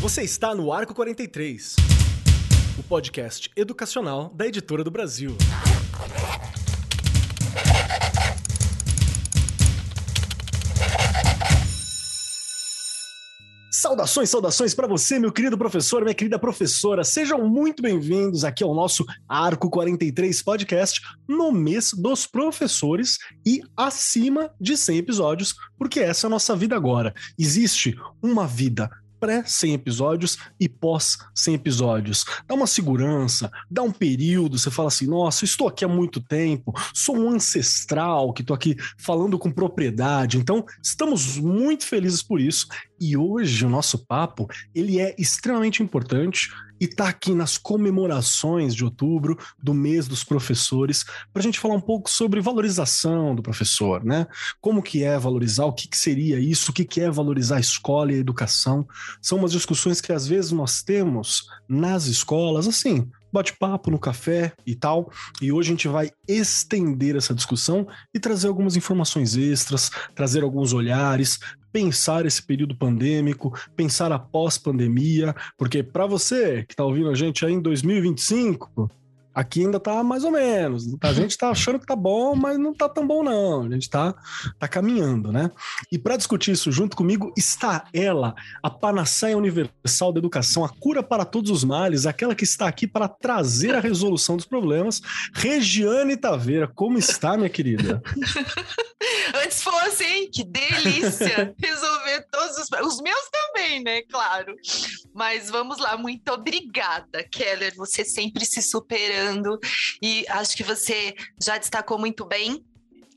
Você está no Arco 43, o podcast educacional da Editora do Brasil. Saudações, saudações para você, meu querido professor, minha querida professora. Sejam muito bem-vindos aqui ao nosso Arco 43 podcast no mês dos professores e acima de 100 episódios, porque essa é a nossa vida agora. Existe uma vida pré-100 episódios e pós-100 episódios. Dá uma segurança, dá um período, você fala assim, nossa, estou aqui há muito tempo, sou um ancestral que estou aqui falando com propriedade. Então, estamos muito felizes por isso. E hoje o nosso papo, ele é extremamente importante e está aqui nas comemorações de outubro do mês dos professores para a gente falar um pouco sobre valorização do professor, né? Como que é valorizar, o que, que seria isso, o que, que é valorizar a escola e a educação. São umas discussões que às vezes nós temos nas escolas, assim, bate-papo no café e tal. E hoje a gente vai estender essa discussão e trazer algumas informações extras, trazer alguns olhares, pensar esse período pandêmico, pensar após pandemia, porque para você que está ouvindo a gente aí em 2025, Aqui ainda tá mais ou menos. A gente tá achando que tá bom, mas não tá tão bom, não. A gente tá, tá caminhando, né? E para discutir isso junto comigo está ela, a panaceia universal da educação, a cura para todos os males, aquela que está aqui para trazer a resolução dos problemas. Regiane Taveira, como está, minha querida? Antes fosse, hein? Que delícia resolver todos os. Os meus também, né? Claro. Mas vamos lá, muito obrigada, Keller. Você sempre se superando. E acho que você já destacou muito bem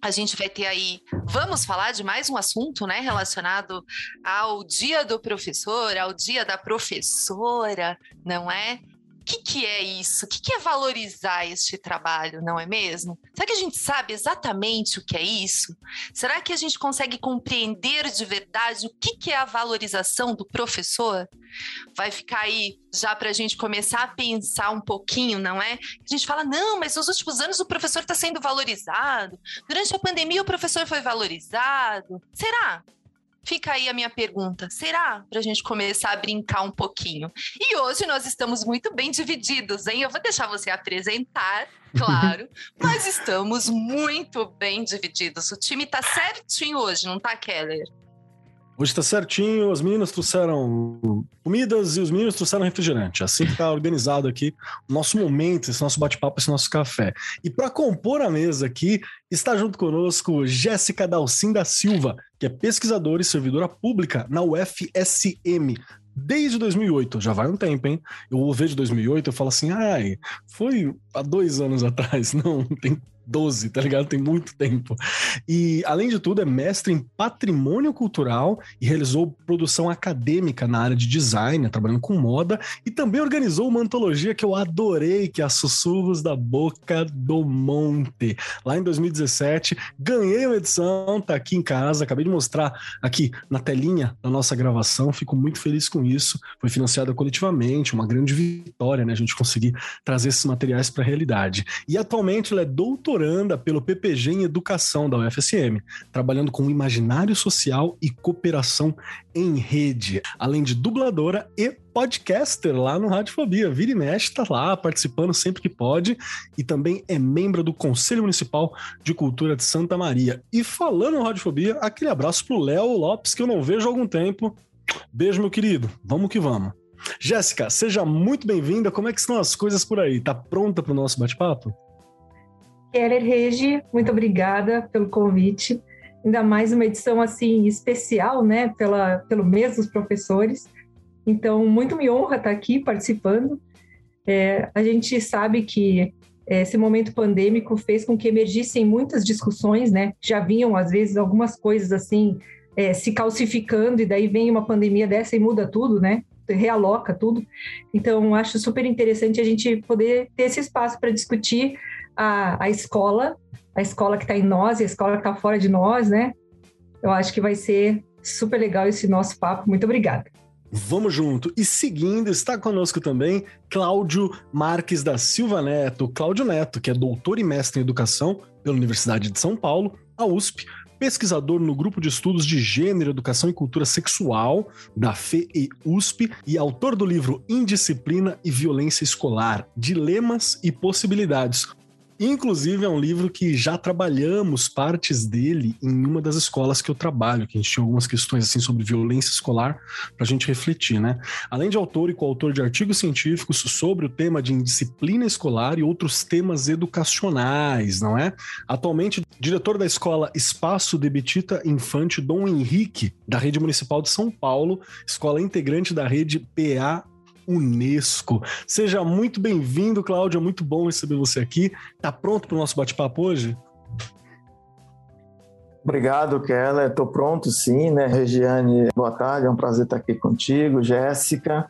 a gente vai ter aí. Vamos falar de mais um assunto, né, relacionado ao dia do professor, ao dia da professora, não é? O que, que é isso? O que, que é valorizar este trabalho, não é mesmo? Será que a gente sabe exatamente o que é isso? Será que a gente consegue compreender de verdade o que, que é a valorização do professor? Vai ficar aí já para a gente começar a pensar um pouquinho, não é? A gente fala, não, mas nos últimos anos o professor está sendo valorizado. Durante a pandemia o professor foi valorizado. Será? Fica aí a minha pergunta: será para a gente começar a brincar um pouquinho? E hoje nós estamos muito bem divididos, hein? Eu vou deixar você apresentar, claro, mas estamos muito bem divididos. O time tá certinho hoje, não tá, Keller? Hoje está certinho, as meninas trouxeram comidas e os meninos trouxeram refrigerante. Assim que está organizado aqui o nosso momento, esse nosso bate-papo, esse nosso café. E para compor a mesa aqui, está junto conosco Jéssica Dalcin da Silva, que é pesquisadora e servidora pública na UFSM. Desde 2008, já vai um tempo, hein? Eu vejo 2008 eu falo assim, ai, foi há dois anos atrás. Não, tem 12, tá ligado? Tem muito tempo. E, além de tudo, é mestre em patrimônio cultural e realizou produção acadêmica na área de design, trabalhando com moda, e também organizou uma antologia que eu adorei, que é a Sussurros da Boca do Monte. Lá em 2017, ganhei uma edição, tá aqui em casa, acabei de mostrar aqui na telinha da nossa gravação, fico muito feliz com isso. Foi financiada coletivamente, uma grande vitória, né? A gente conseguir trazer esses materiais para a realidade. E atualmente ela é doutor doutoranda pelo PPG em Educação da UFSM, trabalhando com imaginário social e cooperação em rede, além de dubladora e podcaster lá no Radiofobia. Vira e mexe, tá lá participando sempre que pode e também é membro do Conselho Municipal de Cultura de Santa Maria. E falando no Radiofobia, aquele abraço pro Léo Lopes que eu não vejo há algum tempo. Beijo, meu querido. Vamos que vamos. Jéssica, seja muito bem-vinda. Como é que estão as coisas por aí? Tá pronta para o nosso bate-papo? Keller Regi, muito obrigada pelo convite. Ainda mais uma edição assim especial, né, pela, pelo mês dos professores. Então, muito me honra estar aqui participando. É, a gente sabe que é, esse momento pandêmico fez com que emergissem muitas discussões, né? Já vinham, às vezes, algumas coisas assim é, se calcificando, e daí vem uma pandemia dessa e muda tudo, né? Realoca tudo. Então, acho super interessante a gente poder ter esse espaço para discutir a, a escola, a escola que está em nós e a escola que está fora de nós, né? Eu acho que vai ser super legal esse nosso papo. Muito obrigada. Vamos junto. E seguindo, está conosco também Cláudio Marques da Silva Neto. Cláudio Neto, que é doutor e mestre em educação pela Universidade de São Paulo, a USP, pesquisador no grupo de estudos de gênero, educação e cultura sexual da FE USP e autor do livro Indisciplina e Violência Escolar: Dilemas e Possibilidades, Inclusive, é um livro que já trabalhamos partes dele em uma das escolas que eu trabalho, que a gente tinha algumas questões assim sobre violência escolar para a gente refletir, né? Além de autor e coautor de artigos científicos sobre o tema de indisciplina escolar e outros temas educacionais, não é? Atualmente, diretor da escola Espaço de Betita Infante Dom Henrique, da Rede Municipal de São Paulo, escola integrante da rede PA Unesco. Seja muito bem-vindo, Cláudia. Muito bom receber você aqui. Tá pronto para o nosso bate-papo hoje? Obrigado, Keller. Estou pronto, sim, né? Regiane, boa tarde. É um prazer estar aqui contigo. Jéssica,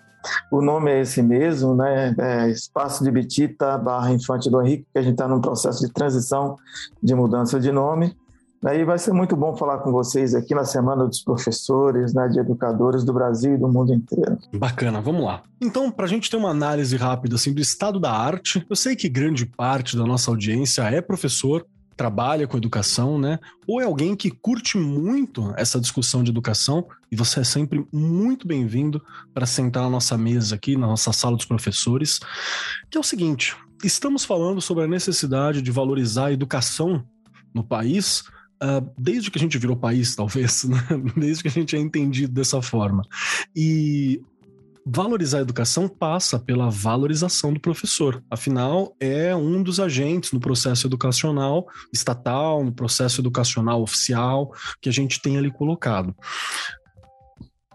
o nome é esse mesmo, né? É Espaço de Betita barra Infante do Henrique, que a gente está num processo de transição de mudança de nome. Aí vai ser muito bom falar com vocês aqui na Semana dos Professores, né, de educadores do Brasil e do mundo inteiro. Bacana, vamos lá. Então, para a gente ter uma análise rápida assim, do estado da arte, eu sei que grande parte da nossa audiência é professor, trabalha com educação, né? Ou é alguém que curte muito essa discussão de educação e você é sempre muito bem-vindo para sentar na nossa mesa aqui, na nossa sala dos professores, que é o seguinte: estamos falando sobre a necessidade de valorizar a educação no país Uh, desde que a gente virou país, talvez, né? desde que a gente é entendido dessa forma. E valorizar a educação passa pela valorização do professor. Afinal, é um dos agentes no processo educacional estatal, no processo educacional oficial que a gente tem ali colocado.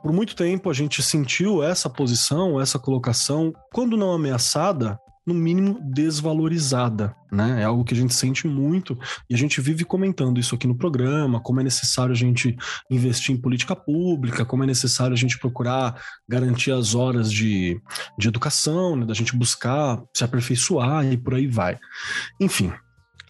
Por muito tempo a gente sentiu essa posição, essa colocação, quando não ameaçada, no mínimo desvalorizada, né? É algo que a gente sente muito e a gente vive comentando isso aqui no programa, como é necessário a gente investir em política pública, como é necessário a gente procurar garantir as horas de, de educação, né? da gente buscar se aperfeiçoar e por aí vai. Enfim,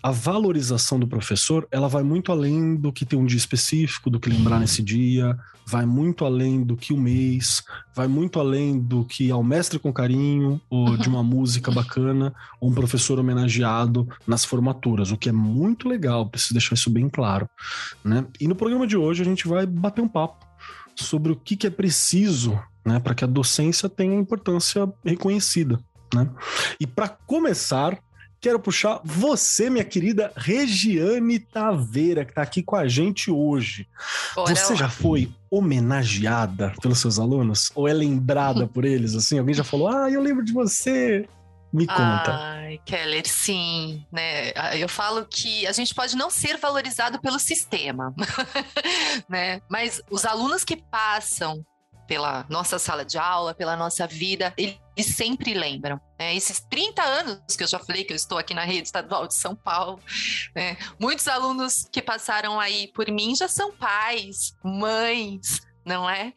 a valorização do professor, ela vai muito além do que ter um dia específico, do que lembrar nesse dia, vai muito além do que o mês, vai muito além do que ao mestre com carinho, ou de uma música bacana, ou um professor homenageado nas formaturas, o que é muito legal, preciso deixar isso bem claro, né? E no programa de hoje a gente vai bater um papo sobre o que, que é preciso, né, para que a docência tenha importância reconhecida, né? E para começar, quero puxar você, minha querida Regiane Taveira, que está aqui com a gente hoje. Bora você já foi homenageada pelos seus alunos? Ou é lembrada por eles? Assim, alguém já falou, ah, eu lembro de você. Me conta. Ai, Keller, sim, né? Eu falo que a gente pode não ser valorizado pelo sistema, né? Mas os alunos que passam pela nossa sala de aula, pela nossa vida, eles sempre lembram. Né? Esses 30 anos que eu já falei que eu estou aqui na rede estadual de São Paulo, né? muitos alunos que passaram aí por mim já são pais, mães, não é?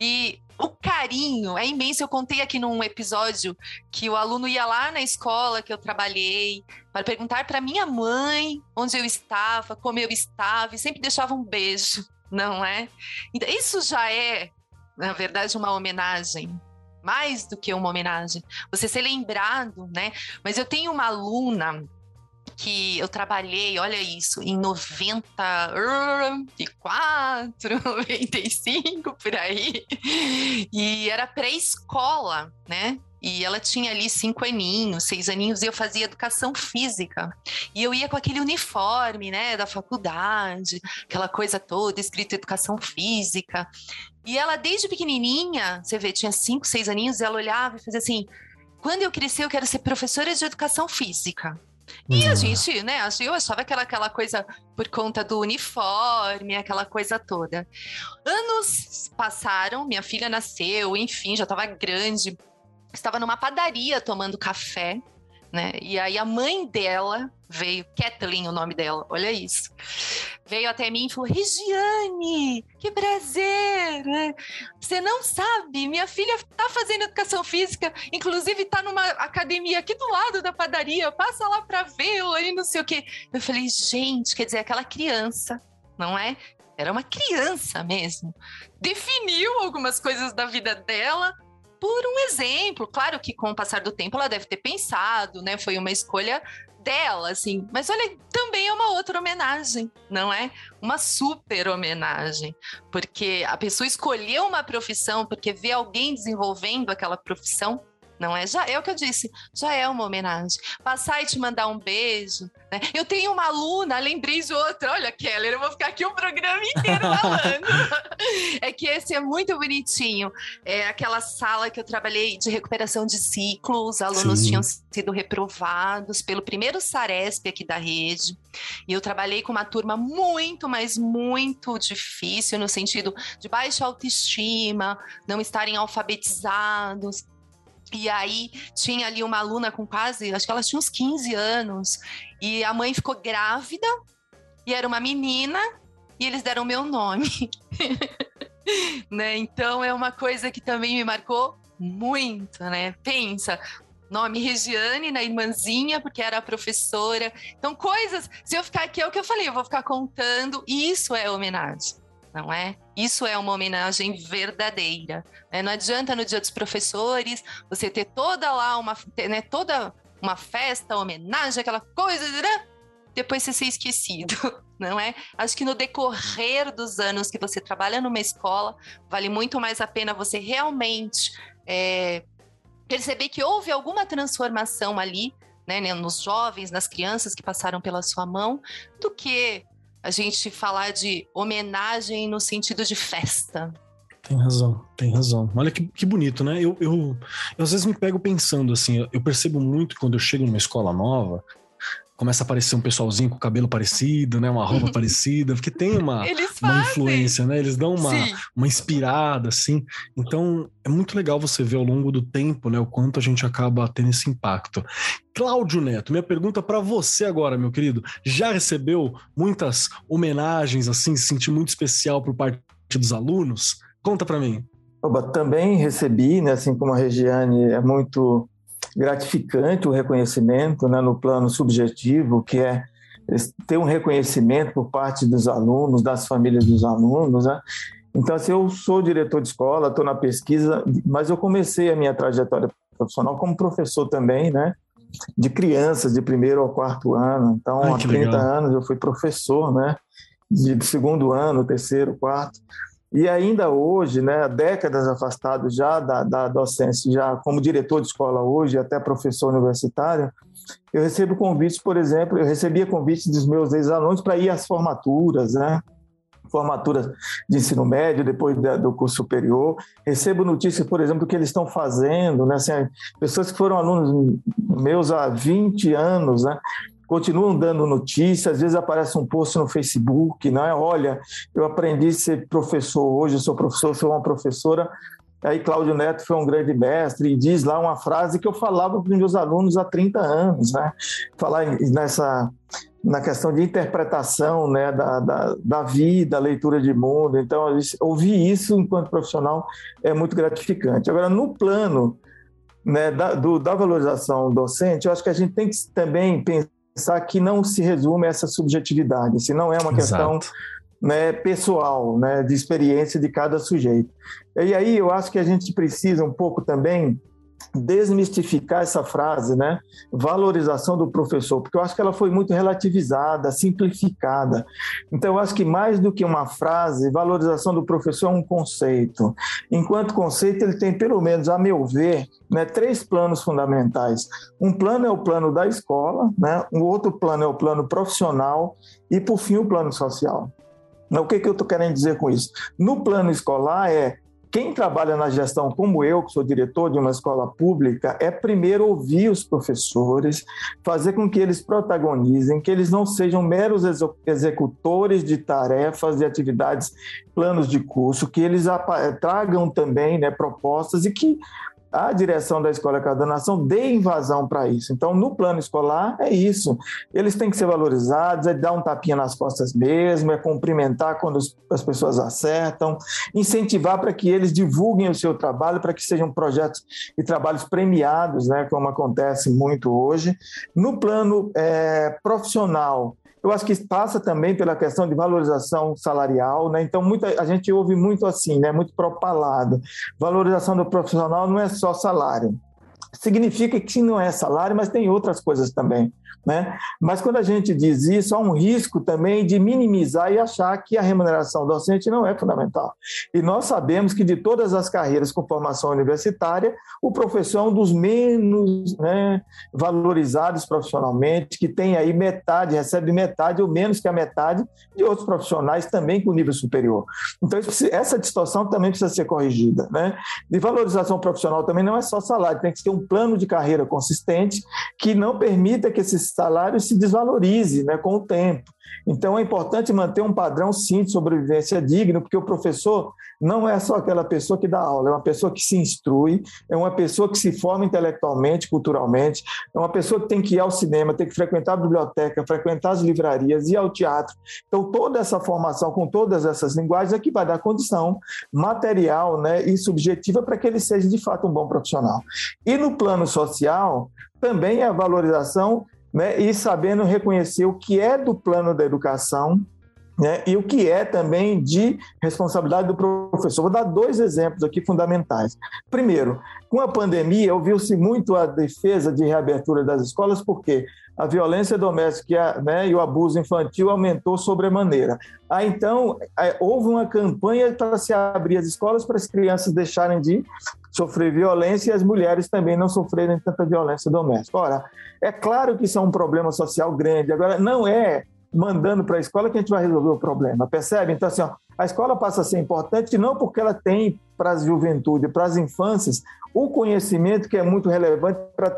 E o carinho é imenso. Eu contei aqui num episódio que o aluno ia lá na escola que eu trabalhei para perguntar para minha mãe onde eu estava, como eu estava, e sempre deixava um beijo, não é? Então, isso já é na verdade, uma homenagem. Mais do que uma homenagem. Você ser lembrado, né? Mas eu tenho uma aluna que eu trabalhei, olha isso, em 94, 95, por aí. E era pré-escola, né? E ela tinha ali cinco aninhos, seis aninhos, e eu fazia educação física. E eu ia com aquele uniforme, né, da faculdade, aquela coisa toda, escrito educação física. E ela, desde pequenininha, você vê, tinha cinco, seis aninhos, ela olhava e fazia assim: quando eu crescer, eu quero ser professora de educação física. E a uhum. gente, né, eu achava aquela, aquela coisa por conta do uniforme, aquela coisa toda. Anos passaram, minha filha nasceu, enfim, já estava grande estava numa padaria tomando café, né? E aí a mãe dela veio, Kathleen, o nome dela, olha isso. Veio até mim e falou: Regiane, que prazer! Né? Você não sabe, minha filha está fazendo educação física, inclusive está numa academia aqui do lado da padaria, passa lá para vê-la e não sei o quê. Eu falei: gente, quer dizer, aquela criança, não é? Era uma criança mesmo. Definiu algumas coisas da vida dela, por um exemplo. Claro que com o passar do tempo ela deve ter pensado, né? Foi uma escolha dela, assim. Mas olha, também é uma outra homenagem, não é? Uma super homenagem, porque a pessoa escolheu uma profissão porque vê alguém desenvolvendo aquela profissão não é? Já é o que eu disse, já é uma homenagem. Passar e te mandar um beijo. Né? Eu tenho uma aluna, lembrei de outra. Olha, Keller, eu vou ficar aqui o um programa inteiro falando. é que esse é muito bonitinho. É aquela sala que eu trabalhei de recuperação de ciclo. Os alunos Sim. tinham sido reprovados pelo primeiro Saresp aqui da rede. E eu trabalhei com uma turma muito, mas muito difícil, no sentido de baixa autoestima, não estarem alfabetizados e aí tinha ali uma aluna com quase, acho que ela tinha uns 15 anos, e a mãe ficou grávida, e era uma menina, e eles deram meu nome. né? Então é uma coisa que também me marcou muito, né? Pensa, nome Regiane, na irmãzinha, porque era professora. Então, coisas, se eu ficar aqui, é o que eu falei, eu vou ficar contando, e isso é homenagem não é? Isso é uma homenagem verdadeira. Né? Não adianta no Dia dos Professores você ter toda lá uma, né, toda uma festa, homenagem, aquela coisa, né? depois você ser esquecido, não é? Acho que no decorrer dos anos que você trabalha numa escola, vale muito mais a pena você realmente é, perceber que houve alguma transformação ali, né, nos jovens, nas crianças que passaram pela sua mão, do que a gente falar de homenagem no sentido de festa. Tem razão, tem razão. Olha que, que bonito, né? Eu, eu, eu às vezes me pego pensando assim, eu percebo muito quando eu chego numa escola nova, começa a aparecer um pessoalzinho com cabelo parecido, né? Uma roupa parecida, porque tem uma, uma influência, né? Eles dão uma, uma inspirada, assim. Então, é muito legal você ver ao longo do tempo, né? O quanto a gente acaba tendo esse impacto. Cláudio Neto, minha pergunta para você agora, meu querido. Já recebeu muitas homenagens, assim, se sentir muito especial por parte dos alunos? Conta para mim. Oba, também recebi, né? Assim como a Regiane é muito gratificante o reconhecimento né, no plano subjetivo, que é ter um reconhecimento por parte dos alunos, das famílias dos alunos. Né? Então, assim, eu sou diretor de escola, estou na pesquisa, mas eu comecei a minha trajetória profissional como professor também, né? De crianças, de primeiro ao quarto ano. Então, Ai, há 30 legal. anos eu fui professor, né? De segundo ano, terceiro, quarto. E ainda hoje, né, décadas afastado já da, da docência, já como diretor de escola hoje, até professor universitário, eu recebo convites, por exemplo, eu recebia convites dos meus ex-alunos para ir às formaturas, né? Formaturas de ensino médio, depois do curso superior. Recebo notícias, por exemplo, do que eles estão fazendo, né? Assim, pessoas que foram alunos meus há 20 anos, né? Continuam dando notícias, às vezes aparece um post no Facebook, não é? Olha, eu aprendi a ser professor hoje, eu sou professor, sou uma professora. Aí Cláudio Neto foi um grande mestre e diz lá uma frase que eu falava para os meus alunos há 30 anos, né? Falar nessa na questão de interpretação né, da, da, da vida, leitura de mundo. Então, ouvir isso enquanto profissional é muito gratificante. Agora, no plano né, da, do, da valorização docente, eu acho que a gente tem que também pensar pensar que não se resume a essa subjetividade, se não é uma questão né, pessoal, né, de experiência de cada sujeito. E aí eu acho que a gente precisa um pouco também desmistificar essa frase, né? Valorização do professor, porque eu acho que ela foi muito relativizada, simplificada. Então, eu acho que mais do que uma frase, valorização do professor é um conceito. Enquanto conceito, ele tem, pelo menos, a meu ver, né, três planos fundamentais. Um plano é o plano da escola, né? Um outro plano é o plano profissional e, por fim, o plano social. O que, que eu estou querendo dizer com isso? No plano escolar é quem trabalha na gestão, como eu, que sou diretor de uma escola pública, é primeiro ouvir os professores, fazer com que eles protagonizem, que eles não sejam meros executores de tarefas, de atividades, planos de curso, que eles tragam também né, propostas e que a direção da Escola Cada Nação dê invasão para isso. Então, no plano escolar, é isso. Eles têm que ser valorizados, é dar um tapinha nas costas mesmo, é cumprimentar quando as pessoas acertam, incentivar para que eles divulguem o seu trabalho, para que sejam projetos e trabalhos premiados, né, como acontece muito hoje. No plano é, profissional, Eu acho que passa também pela questão de valorização salarial, né? Então, muita, a gente ouve muito assim, né? Muito propalado. Valorização do profissional não é só salário significa que não é salário, mas tem outras coisas também. Né? Mas quando a gente diz isso, há um risco também de minimizar e achar que a remuneração docente não é fundamental. E nós sabemos que de todas as carreiras com formação universitária, o professor é um dos menos né, valorizados profissionalmente, que tem aí metade, recebe metade ou menos que a metade de outros profissionais também com nível superior. Então, essa distorção também precisa ser corrigida. Né? De valorização profissional também não é só salário, tem que ter um plano de carreira consistente que não permita que esses salário se desvalorize né, com o tempo. Então é importante manter um padrão sim de sobrevivência digno, porque o professor não é só aquela pessoa que dá aula, é uma pessoa que se instrui, é uma pessoa que se forma intelectualmente, culturalmente, é uma pessoa que tem que ir ao cinema, tem que frequentar a biblioteca, frequentar as livrarias, ir ao teatro. Então toda essa formação com todas essas linguagens é que vai dar condição material né, e subjetiva para que ele seja de fato um bom profissional. E no plano social, também é a valorização né, e sabendo reconhecer o que é do plano da educação né, e o que é também de responsabilidade do professor. Vou dar dois exemplos aqui fundamentais. Primeiro, com a pandemia, ouviu-se muito a defesa de reabertura das escolas, porque a violência doméstica né, e o abuso infantil aumentou sobremaneira. Ah, então, é, houve uma campanha para se abrir as escolas para as crianças deixarem de sofrer violência e as mulheres também não sofrerem tanta violência doméstica. Ora, é claro que isso é um problema social grande. Agora, não é mandando para a escola que a gente vai resolver o problema, percebe? Então, assim, ó, a escola passa a ser importante não porque ela tem para a juventude, para as infâncias, o conhecimento que é muito relevante para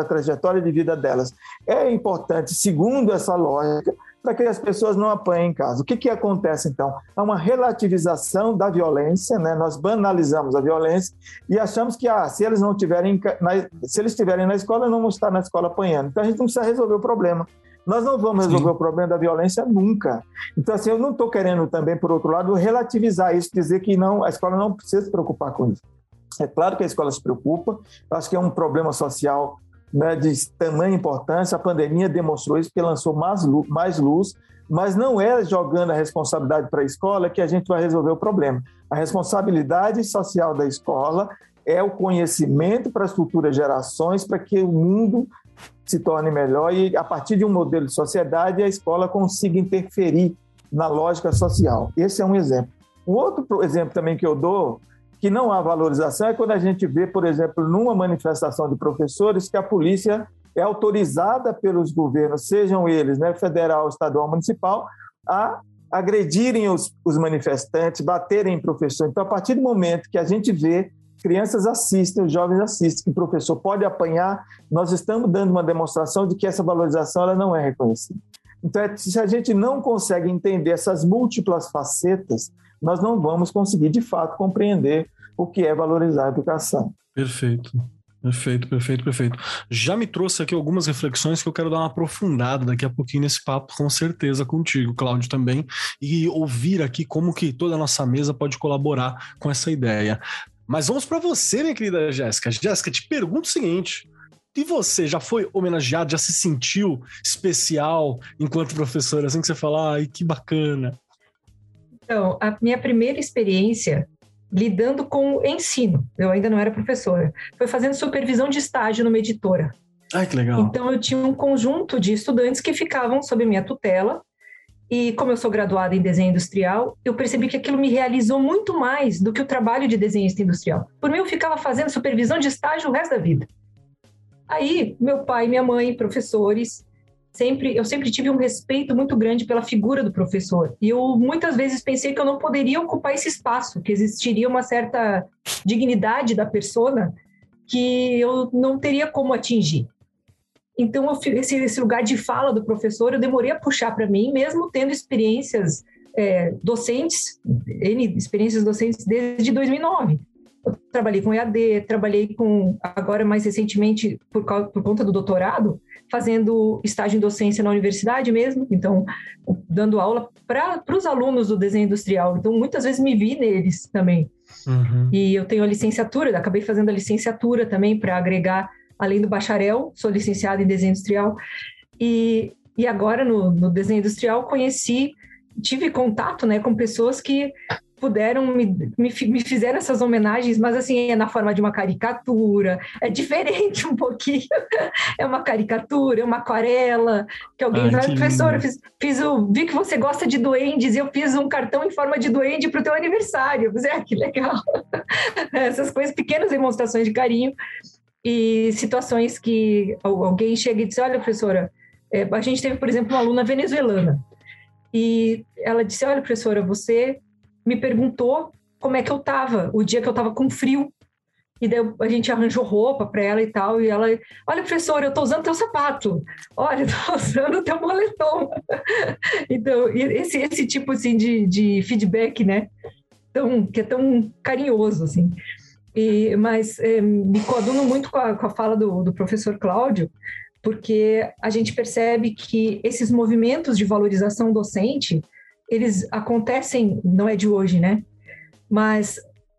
a trajetória de vida delas. É importante, segundo essa lógica, para que as pessoas não apanhem em casa. O que, que acontece então? Há uma relativização da violência, né? nós banalizamos a violência e achamos que ah, se eles não tiverem na, se eles estiverem na escola, não vão estar na escola apanhando. Então a gente não precisa resolver o problema. Nós não vamos resolver Sim. o problema da violência nunca. Então, assim, eu não estou querendo também, por outro lado, relativizar isso, dizer que não, a escola não precisa se preocupar com isso. É claro que a escola se preocupa, acho que é um problema social né, de tamanha importância. A pandemia demonstrou isso, porque lançou mais luz, mais luz, mas não é jogando a responsabilidade para a escola que a gente vai resolver o problema. A responsabilidade social da escola é o conhecimento para as futuras gerações, para que o mundo se torne melhor e, a partir de um modelo de sociedade, a escola consiga interferir na lógica social. Esse é um exemplo. Um outro exemplo também que eu dou que não há valorização é quando a gente vê, por exemplo, numa manifestação de professores, que a polícia é autorizada pelos governos, sejam eles né, federal, estadual, municipal, a agredirem os, os manifestantes, baterem em professor. Então, a partir do momento que a gente vê crianças assistem, os jovens assistem, que o professor pode apanhar, nós estamos dando uma demonstração de que essa valorização ela não é reconhecida. Então, é, se a gente não consegue entender essas múltiplas facetas, nós não vamos conseguir, de fato, compreender o que é valorizar a educação. Perfeito. Perfeito, perfeito, perfeito. Já me trouxe aqui algumas reflexões que eu quero dar uma aprofundada daqui a pouquinho nesse papo, com certeza contigo, Cláudio, também, e ouvir aqui como que toda a nossa mesa pode colaborar com essa ideia. Mas vamos para você, minha querida Jéssica. Jéssica, te pergunto o seguinte: e você já foi homenageado, já se sentiu especial enquanto professora, assim que você fala, ai, que bacana? Então, a minha primeira experiência lidando com o ensino, eu ainda não era professora, foi fazendo supervisão de estágio numa editora. Ai, que legal. Então, eu tinha um conjunto de estudantes que ficavam sob minha tutela, e como eu sou graduada em desenho industrial, eu percebi que aquilo me realizou muito mais do que o trabalho de desenhista industrial. Por mim, eu ficava fazendo supervisão de estágio o resto da vida. Aí, meu pai, minha mãe, professores, sempre eu sempre tive um respeito muito grande pela figura do professor. E eu muitas vezes pensei que eu não poderia ocupar esse espaço, que existiria uma certa dignidade da persona que eu não teria como atingir. Então, esse, esse lugar de fala do professor eu demorei a puxar para mim, mesmo tendo experiências é, docentes, experiências docentes desde 2009. Eu trabalhei com EAD, trabalhei com, agora mais recentemente, por, causa, por conta do doutorado, fazendo estágio em docência na universidade mesmo, então, dando aula para os alunos do desenho industrial. Então, muitas vezes me vi neles também. Uhum. E eu tenho a licenciatura, acabei fazendo a licenciatura também para agregar, além do bacharel, sou licenciada em desenho industrial. E E agora, no, no desenho industrial, conheci, tive contato né, com pessoas que puderam me, me, me fizeram essas homenagens, mas assim, é na forma de uma caricatura, é diferente um pouquinho, é uma caricatura, é uma aquarela, que alguém vai, professora, fiz, fiz o, vi que você gosta de duendes, e eu fiz um cartão em forma de duende para o teu aniversário, eu ah, que legal, essas coisas, pequenas demonstrações de carinho, e situações que alguém chega e diz, olha, professora, é, a gente teve, por exemplo, uma aluna venezuelana, e ela disse, olha, professora, você me perguntou como é que eu tava, o dia que eu tava com frio. E daí a gente arranjou roupa para ela e tal. E ela, olha, professora, eu tô usando teu sapato. Olha, eu tô usando teu moletom. então, esse, esse tipo assim, de, de feedback, né? Tão, que é tão carinhoso, assim. E, mas é, me coaduno muito com a, com a fala do, do professor Cláudio, porque a gente percebe que esses movimentos de valorização docente, eles acontecem, não é de hoje, né? Mas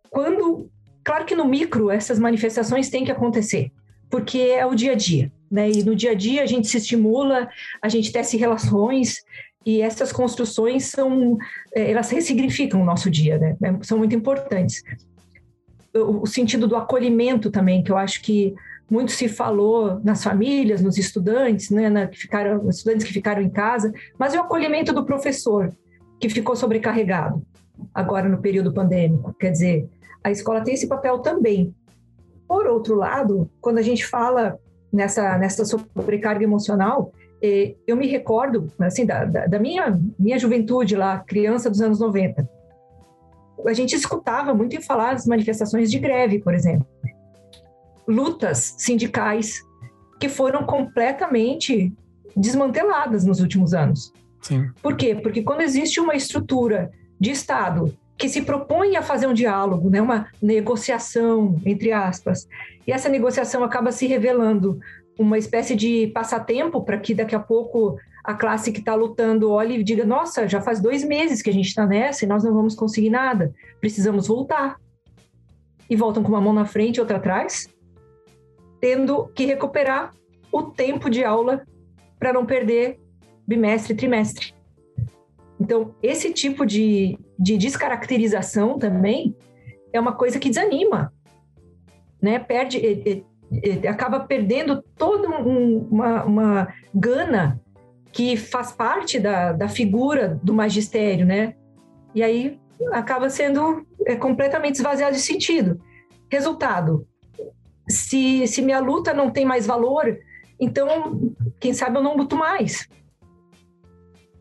quando, claro que no micro essas manifestações têm que acontecer, porque é o dia a dia, né? E no dia a dia a gente se estimula, a gente tece relações e essas construções são, é, elas ressignificam o nosso dia, né? É, são muito importantes. O sentido do acolhimento também, que eu acho que muito se falou nas famílias, nos estudantes, né, na, que ficaram, estudantes que ficaram em casa, mas o acolhimento do professor, que ficou sobrecarregado agora no período pandêmico. Quer dizer, a escola tem esse papel também. Por outro lado, quando a gente fala nessa, nessa sobrecarga emocional, eh, eu me recordo, assim, da, da, da, minha, minha juventude lá, criança dos anos 90. A gente escutava muito em falar das manifestações de greve, por exemplo. Lutas sindicais que foram completamente desmanteladas nos últimos anos. Por quê? Porque quando existe uma estrutura de Estado que se propõe a fazer um diálogo, né, uma negociação, entre aspas, e essa negociação acaba se revelando uma espécie de passatempo para que daqui a pouco a classe que está lutando olhe e diga: nossa, já faz dois meses que a gente está nessa e nós não vamos conseguir nada, precisamos voltar. E voltam com uma mão na frente e outra atrás, tendo que recuperar o tempo de aula para não perder bimestre trimestre. Então, esse tipo de, de descaracterização também é uma coisa que desanima, né? Perde, acaba perdendo toda um, uma, uma gana que faz parte da, da figura do magistério, né? E aí acaba sendo é, completamente esvaziado de sentido. Resultado: se, se minha luta não tem mais valor, então, quem sabe eu não luto mais.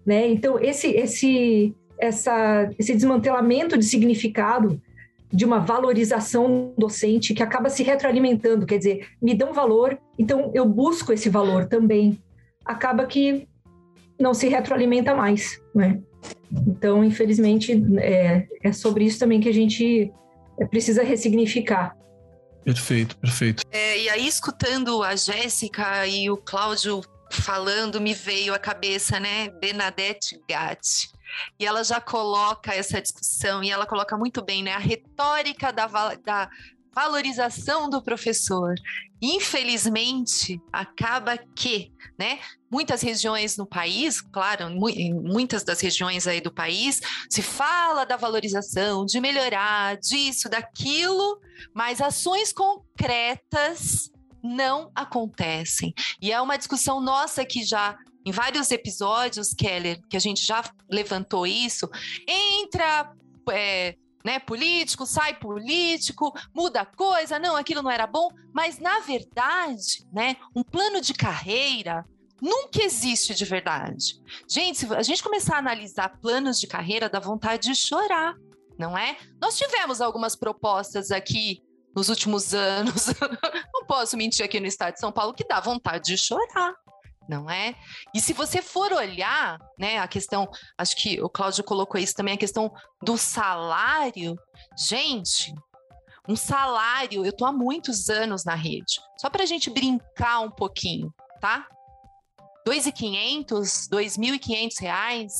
Né? Então, esse, esse, essa, esse desmantelamento de significado de uma valorização docente que acaba se retroalimentando, quer dizer, me dão valor, então eu busco esse valor também. Acaba que não se retroalimenta mais, né? Então, infelizmente, é, é sobre isso também que a gente precisa ressignificar. Perfeito, perfeito. É, e aí, escutando a Jéssica e o Cláudio falando, me veio à cabeça, né, Bernadette Gatti. E ela já coloca essa discussão, e ela coloca muito bem, né, a retórica da, da valorização do professor. Infelizmente, acaba que, né, muitas regiões no país, claro, em muitas das regiões aí do país, se fala da valorização, de melhorar, disso, daquilo, mas ações concretas não acontecem. E é uma discussão nossa que já em vários episódios, Keller, que a gente já levantou isso, entra é, né, político, sai político, muda coisa, não, aquilo não era bom, mas na verdade, né, um plano de carreira nunca existe de verdade. Gente, se a gente começar a analisar planos de carreira, dá vontade de chorar, não é? Nós tivemos algumas propostas aqui nos últimos anos, não posso mentir aqui no estado de São Paulo, que dá vontade de chorar. Não é? E se você for olhar, né, a questão, acho que o Cláudio colocou isso também, a questão do salário, gente, um salário, eu tô há muitos anos na rede, só para a gente brincar um pouquinho, tá? 2.500, 2.500 reais,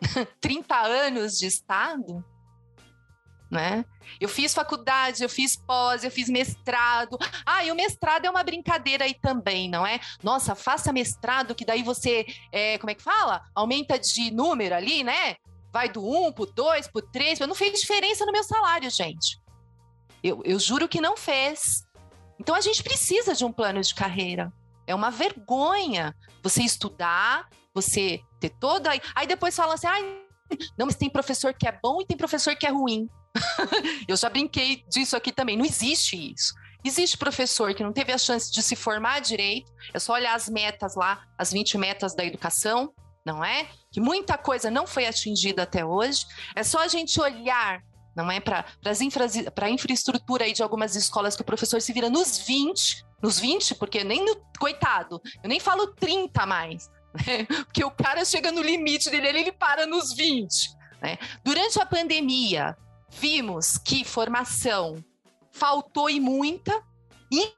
30 anos de Estado, né? Eu fiz faculdade, eu fiz pós, eu fiz mestrado. Ah, e o mestrado é uma brincadeira aí também, não é? Nossa, faça mestrado, que daí você, é, como é que fala? Aumenta de número ali, né? Vai do 1 pro 2, pro 3. Não fez diferença no meu salário, gente. Eu, eu juro que não fez. Então a gente precisa de um plano de carreira. É uma vergonha você estudar, você ter toda. Aí depois falam assim, ah, não, mas tem professor que é bom e tem professor que é ruim. eu já brinquei disso aqui também. Não existe isso. Existe professor que não teve a chance de se formar direito, é só olhar as metas lá, as 20 metas da educação, não é? Que muita coisa não foi atingida até hoje. É só a gente olhar, não é? Para a infraestrutura aí de algumas escolas que o professor se vira nos 20, nos 20, porque nem no. Coitado, eu nem falo 30 mais. Né? Porque o cara chega no limite dele, ele para nos 20. Né? Durante a pandemia, vimos que formação faltou e muita.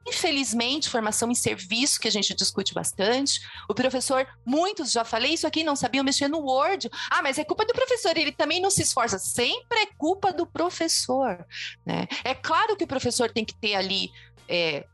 Infelizmente, formação em serviço, que a gente discute bastante. O professor, muitos já falei isso aqui, não sabiam mexer no Word. Ah, mas é culpa do professor, ele também não se esforça. Sempre é culpa do professor. Né? É claro que o professor tem que ter ali. É,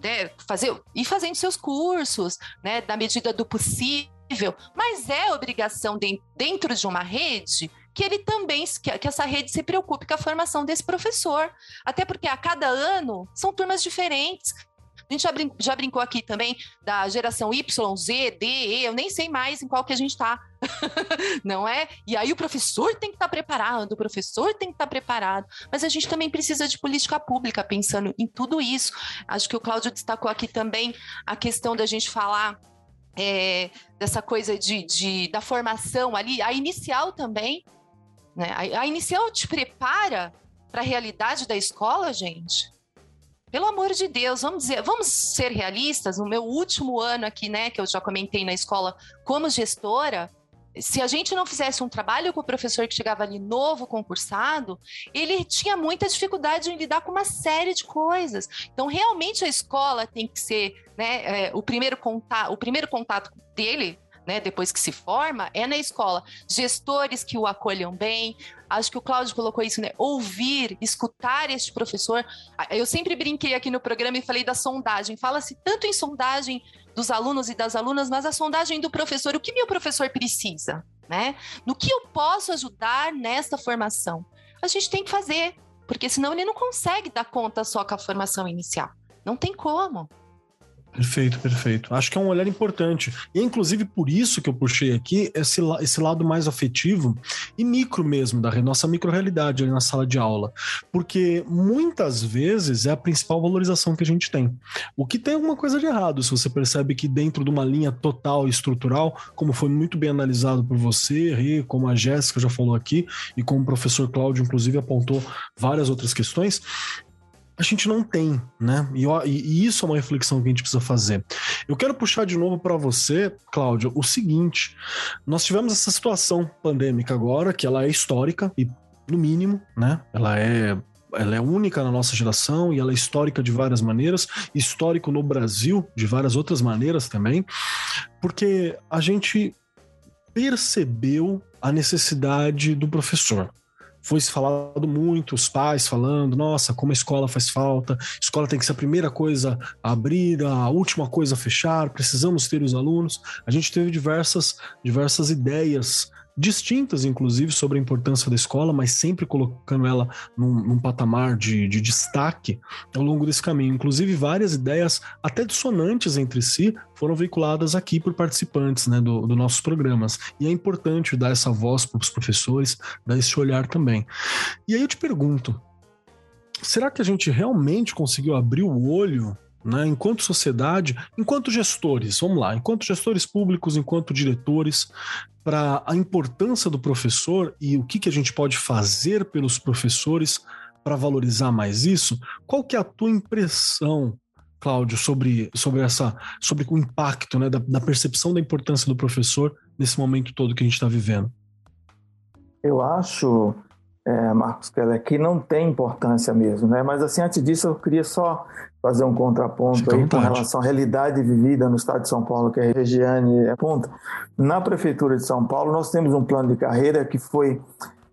né, fazer, ir fazendo seus cursos, né, na medida do possível, mas é obrigação de, dentro de uma rede que ele também, que essa rede se preocupe com a formação desse professor. Até porque a cada ano são turmas diferentes. A gente já, brin já brincou aqui também da geração Y, Z, D, E, eu nem sei mais em qual que a gente está. não é? E aí o professor tem que estar tá preparado, o professor tem que estar tá preparado. Mas a gente também precisa de política pública pensando em tudo isso. Acho que o Cláudio destacou aqui também a questão da gente falar é, dessa coisa de, de, da formação ali, a inicial também, né? A, a inicial te prepara para a realidade da escola, gente. Pelo amor de Deus, vamos dizer, vamos ser realistas. No meu último ano aqui, né, que eu já comentei na escola como gestora, se a gente não fizesse um trabalho com o professor que chegava ali novo, concursado, ele tinha muita dificuldade em lidar com uma série de coisas. Então, realmente a escola tem que ser, né, é, o primeiro contato, o primeiro contato dele né, depois que se forma, é na escola. Gestores que o acolham bem. Acho que o Cláudio colocou isso, né? Ouvir, escutar este professor. Eu sempre brinquei aqui no programa e falei da sondagem. Fala-se tanto em sondagem dos alunos e das alunas, mas a sondagem do professor. O que meu professor precisa? Né? No que eu posso ajudar nesta formação? A gente tem que fazer, porque senão ele não consegue dar conta só com a formação inicial. Não tem como. Perfeito, perfeito. Acho que é um olhar importante. E inclusive por isso que eu puxei aqui esse, esse lado mais afetivo e micro mesmo, da nossa micro-realidade ali na sala de aula. Porque muitas vezes é a principal valorização que a gente tem. O que tem alguma coisa de errado, se você percebe que dentro de uma linha total estrutural, como foi muito bem analisado por você, Rê, como a Jéssica já falou aqui, e como o professor Cláudio, inclusive, apontou várias outras questões, a gente não tem, né? E, e, isso é uma reflexão que a gente precisa fazer. Eu quero puxar de novo para você, Cláudio, o seguinte: nós tivemos essa situação pandêmica agora, que ela é histórica e, no mínimo, né? Ela é ela é única na nossa geração e ela é histórica de várias maneiras, histórico no Brasil de várias outras maneiras também, porque a gente percebeu a necessidade do professor foi se falado muito, os pais falando, nossa, como a escola faz falta, escola tem que ser a primeira coisa a abrir, a última coisa a fechar, precisamos ter os alunos. A gente teve diversas, diversas ideias distintas, inclusive, sobre a importância da escola, mas sempre colocando ela num, num patamar de, de, destaque ao longo desse caminho. Inclusive, várias ideias, até dissonantes entre si, foram veiculadas aqui por participantes né, do nossos programas. E é importante dar essa voz para os professores, dar esse olhar também. E aí eu te pergunto, será que a gente realmente conseguiu abrir o olho né, enquanto sociedade, enquanto gestores, vamos lá, enquanto gestores públicos, enquanto diretores, para a importância do professor e o que, que a gente pode fazer pelos professores para valorizar mais isso, qual que é a tua impressão, Cláudio, sobre, sobre, essa, sobre o impacto né, da, da percepção da importância do professor nesse momento todo que a gente está vivendo? Eu acho é, Marcos Keller, que não tem importância mesmo, né? Mas assim, antes disso, eu queria só fazer um contraponto aí com relação à realidade vivida no estado de São Paulo, que a Regiane aponta. Na Prefeitura de São Paulo, nós temos um plano de carreira que foi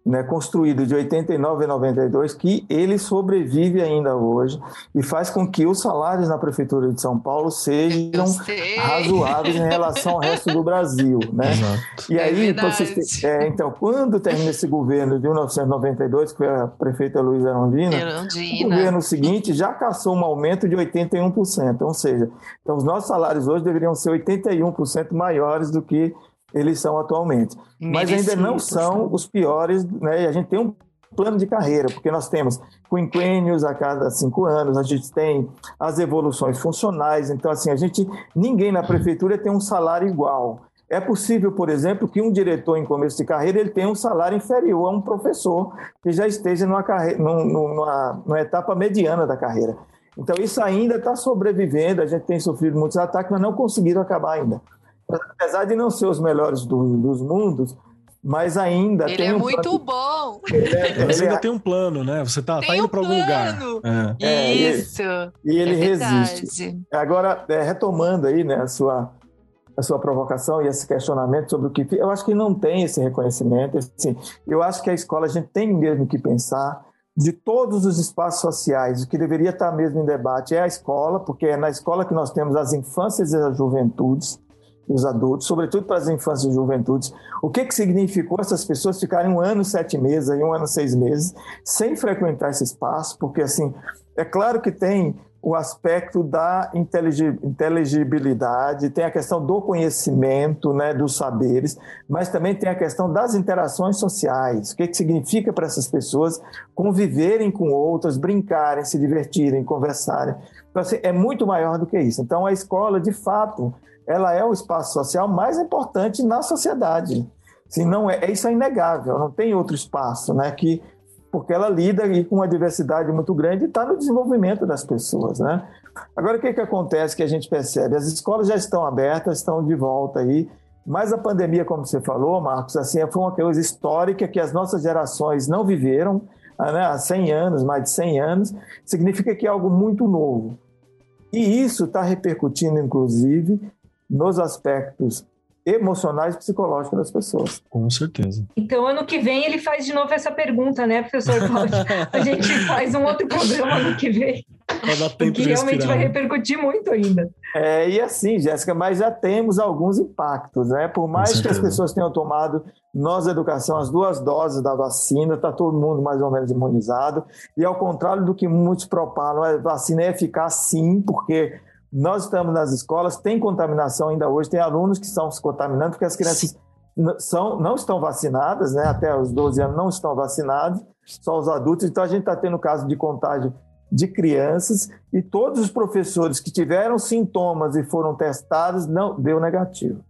né, construído de 89 a 92, que ele sobrevive ainda hoje e faz com que os salários na Prefeitura de São Paulo sejam razoáveis em relação ao resto do Brasil. Né? Exato. E aí, é é, então, quando termina esse governo de 1992, que foi a prefeita Luísa Erundina, o governo seguinte já caçou um aumento de 81%, ou seja, então os nossos salários hoje deveriam ser 81% maiores do que eles são atualmente. Mas ainda não são os piores, né? E a gente tem um plano de carreira, porque nós temos quinquênios a cada cinco anos, a gente tem as evoluções funcionais, então assim, a gente, ninguém na prefeitura tem um salário igual. É possível, por exemplo, que um diretor em começo de carreira ele tenha um salário inferior a um professor que já esteja numa, carreira, numa, numa etapa mediana da carreira. Então, isso ainda está sobrevivendo, a gente tem sofrido muitos ataques, mas não conseguiram acabar ainda apesar de não ser os melhores do, dos mundos, mas ainda ele é um muito plano. bom. Ele, é, mas ainda é... tem um plano, né? Você tá, tá indo um para algum lugar. É. é Isso. E ele, é resiste. Agora, é, retomando aí, né, a sua a sua provocação e esse questionamento sobre o que eu acho que não tem esse reconhecimento. Assim, eu acho que a escola a gente tem mesmo que pensar de todos os espaços sociais, o que deveria estar mesmo em debate é a escola, porque é na escola que nós temos as infâncias e as juventudes os adultos, sobretudo para as infâncias e juventudes, o que, que significou essas pessoas ficarem um ano, sete meses, aí um ano, seis meses, sem frequentar esse espaço, porque, assim, é claro que tem o aspecto da inteligibilidade, tem a questão do conhecimento, né, dos saberes, mas também tem a questão das interações sociais. O que, que significa para essas pessoas conviverem com outras, brincarem, se divertirem, conversarem. Então, assim, é muito maior do que isso. Então, a escola, de fato, ela é o espaço social mais importante na sociedade. Se não é, isso é inegável, não tem outro espaço, né? Que porque ela lida aí com uma diversidade muito grande e está no desenvolvimento das pessoas, né? Agora o que que acontece que a gente percebe? As escolas já estão abertas, estão de volta aí, mas a pandemia, como você falou, Marcos, assim, foi uma coisa histórica que as nossas gerações não viveram, né? há 100 anos, mais de 100 anos, significa que é algo muito novo. E isso está repercutindo, inclusive, nos aspectos emocionais e psicológicos das pessoas. Com certeza. Então, ano que vem ele faz de novo essa pergunta, né, professor A gente faz um outro programa ano que vem. Que realmente vai né? repercutir muito ainda. É, e assim, Jéssica, mas já temos alguns impactos, né? Por mais que as pessoas tenham tomado, nós, educação, as duas doses da vacina, está todo mundo mais ou menos imunizado. E ao contrário do que muitos propagam, a vacina é eficaz sim, porque nós estamos nas escolas, tem contaminação ainda hoje, tem alunos que estão se contaminando, porque as crianças são, não estão vacinadas, né? até os 12 anos não estão vacinados, só os adultos. Então, a gente está tendo caso de contágio de crianças e todos os professores que tiveram sintomas e foram testados, não deu negativo.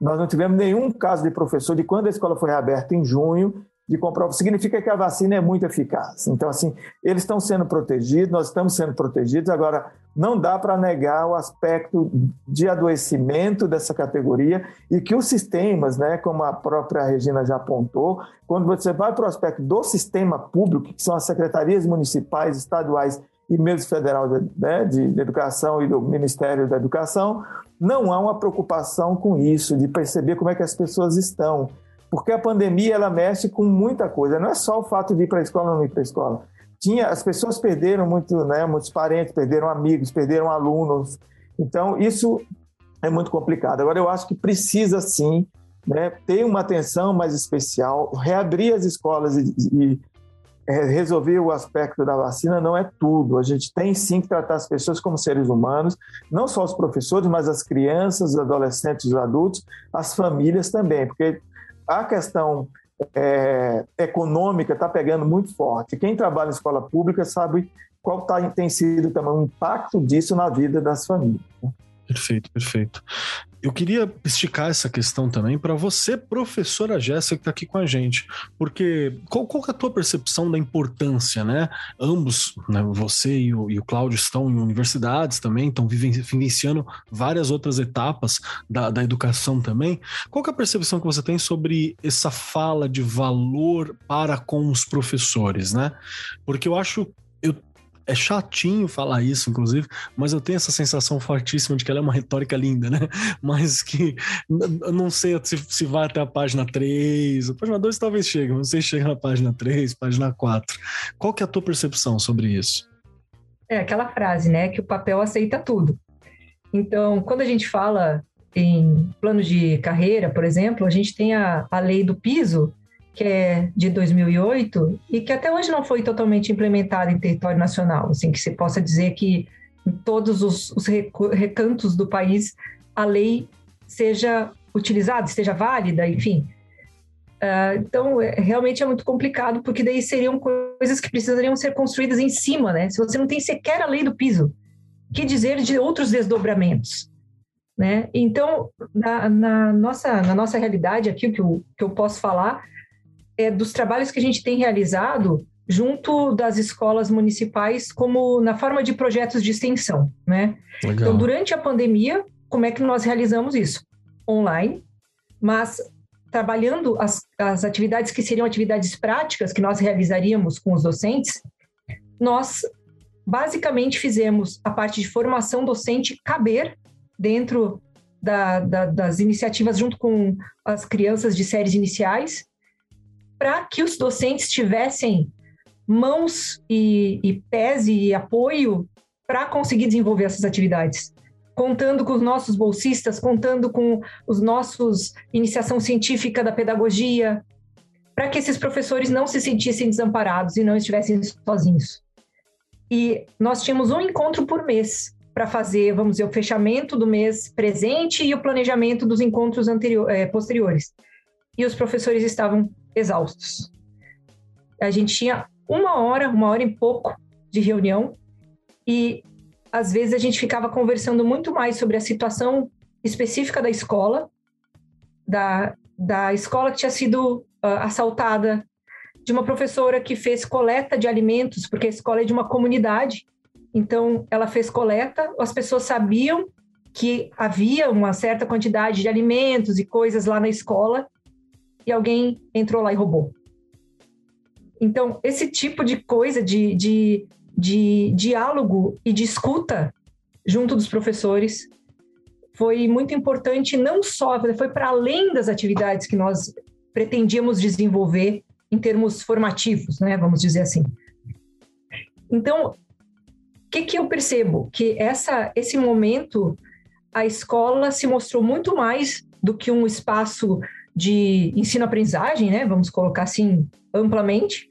Nós não tivemos nenhum caso de professor de quando a escola foi reaberta em junho de comprar significa que a vacina é muito eficaz. Então, assim, eles estão sendo protegidos, nós estamos sendo protegidos. Agora, não dá para negar o aspecto de adoecimento dessa categoria e que os sistemas, né, como a própria Regina já apontou, quando você vai para o aspecto do sistema público, que são as secretarias municipais, estaduais e mesmo federal de, né, de educação e do Ministério da Educação, não há uma preocupação com isso, de perceber como é que as pessoas estão porque a pandemia ela mexe com muita coisa. Não é só o fato de ir para a escola ou não ir para a escola. Tinha, as pessoas perderam muito, né, muitos parentes, perderam amigos, perderam alunos. Então, isso é muito complicado. Agora, eu acho que precisa sim né, ter uma atenção mais especial, reabrir as escolas e, e é, resolver o aspecto da vacina não é tudo. A gente tem sim que tratar as pessoas como seres humanos, não só os professores, mas as crianças, os adolescentes, os adultos, as famílias também, porque a questão é, econômica está pegando muito forte. Quem trabalha em escola pública sabe qual tá, tem sido também o impacto disso na vida das famílias. Né? Perfeito, perfeito. Eu queria esticar essa questão também para você, professora Jéssica, que está aqui com a gente, porque qual, qual é a tua percepção da importância, né? Ambos, né, você e o, e o Cláudio estão em universidades também, estão vivenciando várias outras etapas da, da educação também. Qual é a percepção que você tem sobre essa fala de valor para com os professores, né? Porque eu acho é chatinho falar isso, inclusive, mas eu tenho essa sensação fortíssima de que ela é uma retórica linda, né? Mas que não sei se, se vai até a página 3, a página 2 talvez chegue, não sei se chega na página 3, página 4. Qual que é a tua percepção sobre isso? É aquela frase, né? Que o papel aceita tudo. Então, quando a gente fala em plano de carreira, por exemplo, a gente tem a, a lei do piso, que é de 2008 e que até hoje não foi totalmente implementada em território nacional, assim que se possa dizer que em todos os, os recantos do país a lei seja utilizada, esteja válida, enfim. Uh, então, é, realmente é muito complicado, porque daí seriam coisas que precisariam ser construídas em cima, né? Se você não tem sequer a lei do piso, que dizer de outros desdobramentos? Né? Então, na, na, nossa, na nossa realidade aqui, o que eu, que eu posso falar é, dos trabalhos que a gente tem realizado junto das escolas municipais, como na forma de projetos de extensão, né? Legal. Então, durante a pandemia, como é que nós realizamos isso? Online, mas trabalhando as, as atividades que seriam atividades práticas que nós realizaríamos com os docentes, nós basicamente fizemos a parte de formação docente caber dentro da, da, das iniciativas junto com as crianças de séries iniciais para que os docentes tivessem mãos e, e pés e apoio para conseguir desenvolver essas atividades. Contando com os nossos bolsistas, contando com os nossos iniciação científica da pedagogia, para que esses professores não se sentissem desamparados e não estivessem sozinhos. E nós tínhamos um encontro por mês para fazer, vamos dizer, o fechamento do mês presente e o planejamento dos encontros anterior, é, posteriores. E os professores estavam exaustos. A gente tinha uma hora, uma hora e pouco de reunião e às vezes a gente ficava conversando muito mais sobre a situação específica da escola, da, da escola que tinha sido uh, assaltada, de uma professora que fez coleta de alimentos, porque a escola é de uma comunidade, então ela fez coleta, as pessoas sabiam que havia uma certa quantidade de alimentos e coisas lá na escola, e alguém entrou lá e roubou. Então, esse tipo de coisa, de, de, de diálogo e de escuta junto dos professores, foi muito importante, não só, foi para além das atividades que nós pretendíamos desenvolver em termos formativos, né, vamos dizer assim. Então, o que, que eu percebo? Que essa, esse momento, a escola se mostrou muito mais do que um espaço de ensino-aprendizagem, né? Vamos colocar assim amplamente,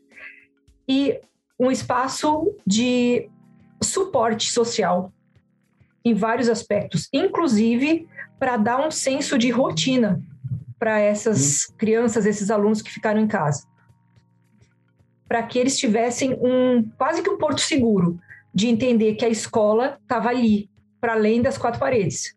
e um espaço de suporte social em vários aspectos, inclusive para dar um senso de rotina para essas hum. crianças, esses alunos que ficaram em casa. Para que eles tivessem um quase que um porto seguro de entender que a escola estava ali, para além das quatro paredes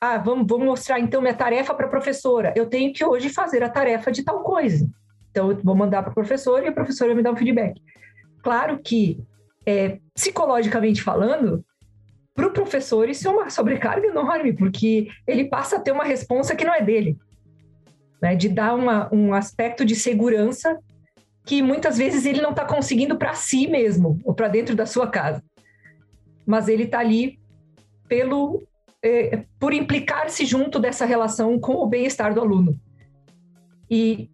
ah, vamos, vamos mostrar então minha tarefa para a professora. Eu tenho que hoje fazer a tarefa de tal coisa. Então, eu vou mandar para a professora e a professora me dar um feedback. Claro que, é, psicologicamente falando, para o professor isso é uma sobrecarga enorme, porque ele passa a ter uma responsa que não é dele, né? de dar uma, um aspecto de segurança que muitas vezes ele não está conseguindo para si mesmo, ou para dentro da sua casa. Mas ele está ali pelo é, por implicar-se junto dessa relação com o bem-estar do aluno. E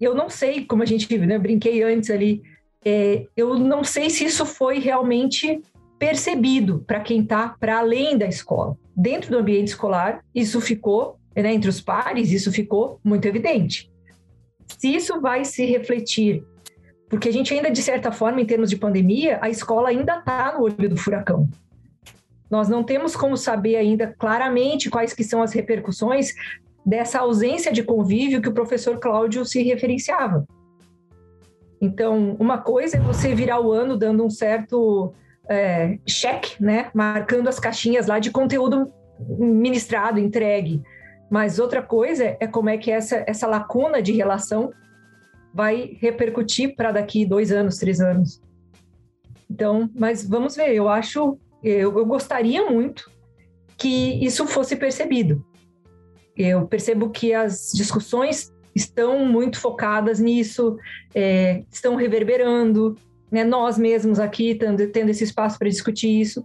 eu não sei, como a gente né, brinquei antes ali, é, eu não sei se isso foi realmente percebido para quem está para além da escola. Dentro do ambiente escolar, isso ficou, né, entre os pares, isso ficou muito evidente. Se isso vai se refletir, porque a gente ainda, de certa forma, em termos de pandemia, a escola ainda está no olho do furacão. Nós não temos como saber ainda claramente quais que são as repercussões dessa ausência de convívio que o professor Cláudio se referenciava. Então, uma coisa é você virar o ano dando um certo é, cheque, né, marcando as caixinhas lá de conteúdo ministrado, entregue. Mas outra coisa é como é que essa, essa lacuna de relação vai repercutir para daqui dois anos, três anos. Então, mas vamos ver. Eu acho eu, eu gostaria muito que isso fosse percebido. Eu percebo que as discussões estão muito focadas nisso, é, estão reverberando, né, nós mesmos aqui tendo, tendo esse espaço para discutir isso,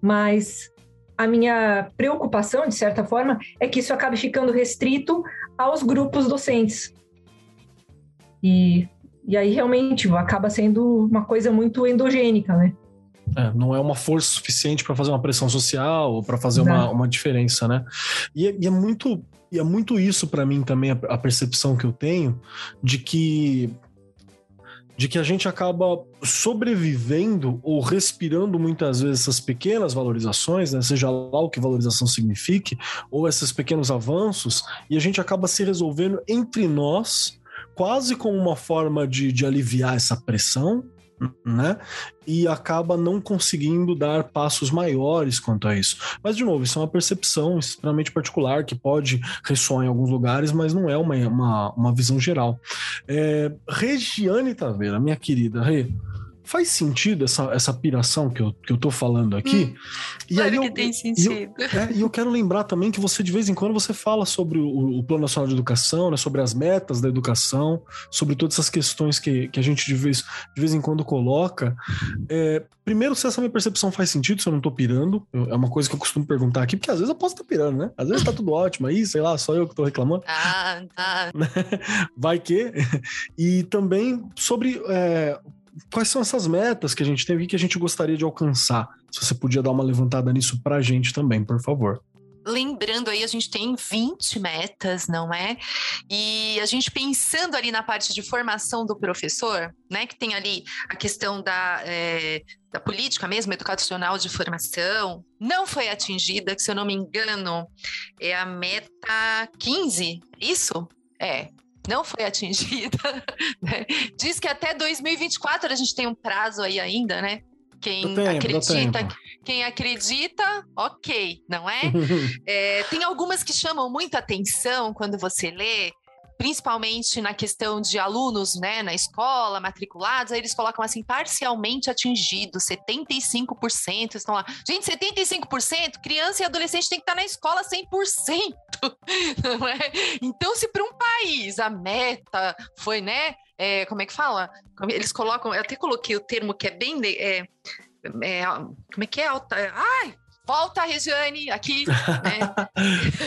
mas a minha preocupação, de certa forma, é que isso acabe ficando restrito aos grupos docentes. E, e aí realmente acaba sendo uma coisa muito endogênica, né? É, não é uma força suficiente para fazer uma pressão social ou para fazer uma, uma diferença, né? E é, e é, muito e é muito isso para mim também a, a percepção que eu tenho de que de que a gente acaba sobrevivendo ou respirando muitas vezes essas pequenas valorizações, né? seja lá o que valorização signifique, ou esses pequenos avanços, e a gente acaba se resolvendo entre nós, quase como uma forma de, de aliviar essa pressão, né? E acaba não conseguindo dar passos maiores quanto a isso. Mas, de novo, isso é uma percepção extremamente particular que pode ressoar em alguns lugares, mas não é uma, uma, uma visão geral. É, Regiane Taveira, minha querida Rê, Faz sentido essa, essa piração que eu, que eu tô falando aqui? Hum, e claro aí que eu, tem sentido. E eu, é, eu quero lembrar também que você, de vez em quando, você fala sobre o, o Plano Nacional de Educação, né, sobre as metas da educação, sobre todas essas questões que, que a gente de vez, de vez em quando coloca. É, primeiro, se essa minha percepção faz sentido, se eu não tô pirando, eu, é uma coisa que eu costumo perguntar aqui, porque às vezes eu posso estar tá pirando, né? Às vezes tá tudo ótimo aí, sei lá, só eu que tô reclamando. Ah, tá. Vai que. E também sobre é, quais são essas metas que a gente tem, o que a gente gostaria de alcançar? Se você podia dar uma levantada nisso para a gente também, por favor lembrando aí, a gente tem 20 metas, não é? E a gente pensando ali na parte de formação do professor, né, que tem ali a questão da, é, da política mesmo, educacional de formação, não foi atingida, que se eu não me engano, é a meta 15, isso? É, não foi atingida. Né? Diz que até 2024 a gente tem um prazo aí ainda, né? Quem tempo, acredita, quem acredita, ok, não é? é? Tem algumas que chamam muita atenção quando você lê, principalmente na questão de alunos, né, na escola, matriculados, aí eles colocam assim, parcialmente atingidos, 75% estão lá. Gente, 75%, criança e adolescente tem que estar na escola 100%, não é? Então, se para um país a meta foi, né, é, como é que fala? Eles colocam, eu até coloquei o termo que é bem, é, é, como é que é? Alta, ai, Volta, Regiane, aqui, né?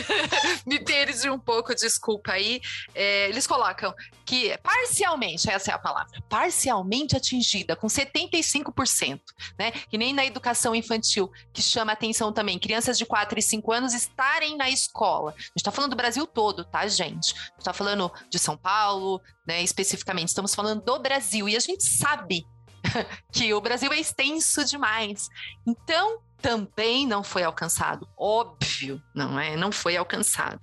Me perdi um pouco, desculpa aí. É, eles colocam que parcialmente, essa é a palavra, parcialmente atingida, com 75%, né? Que nem na educação infantil, que chama atenção também, crianças de 4 e 5 anos estarem na escola. A gente está falando do Brasil todo, tá, gente? A gente está falando de São Paulo, né, especificamente, estamos falando do Brasil, e a gente sabe que o Brasil é extenso demais. Então, também não foi alcançado. Óbvio, não é? Não foi alcançado.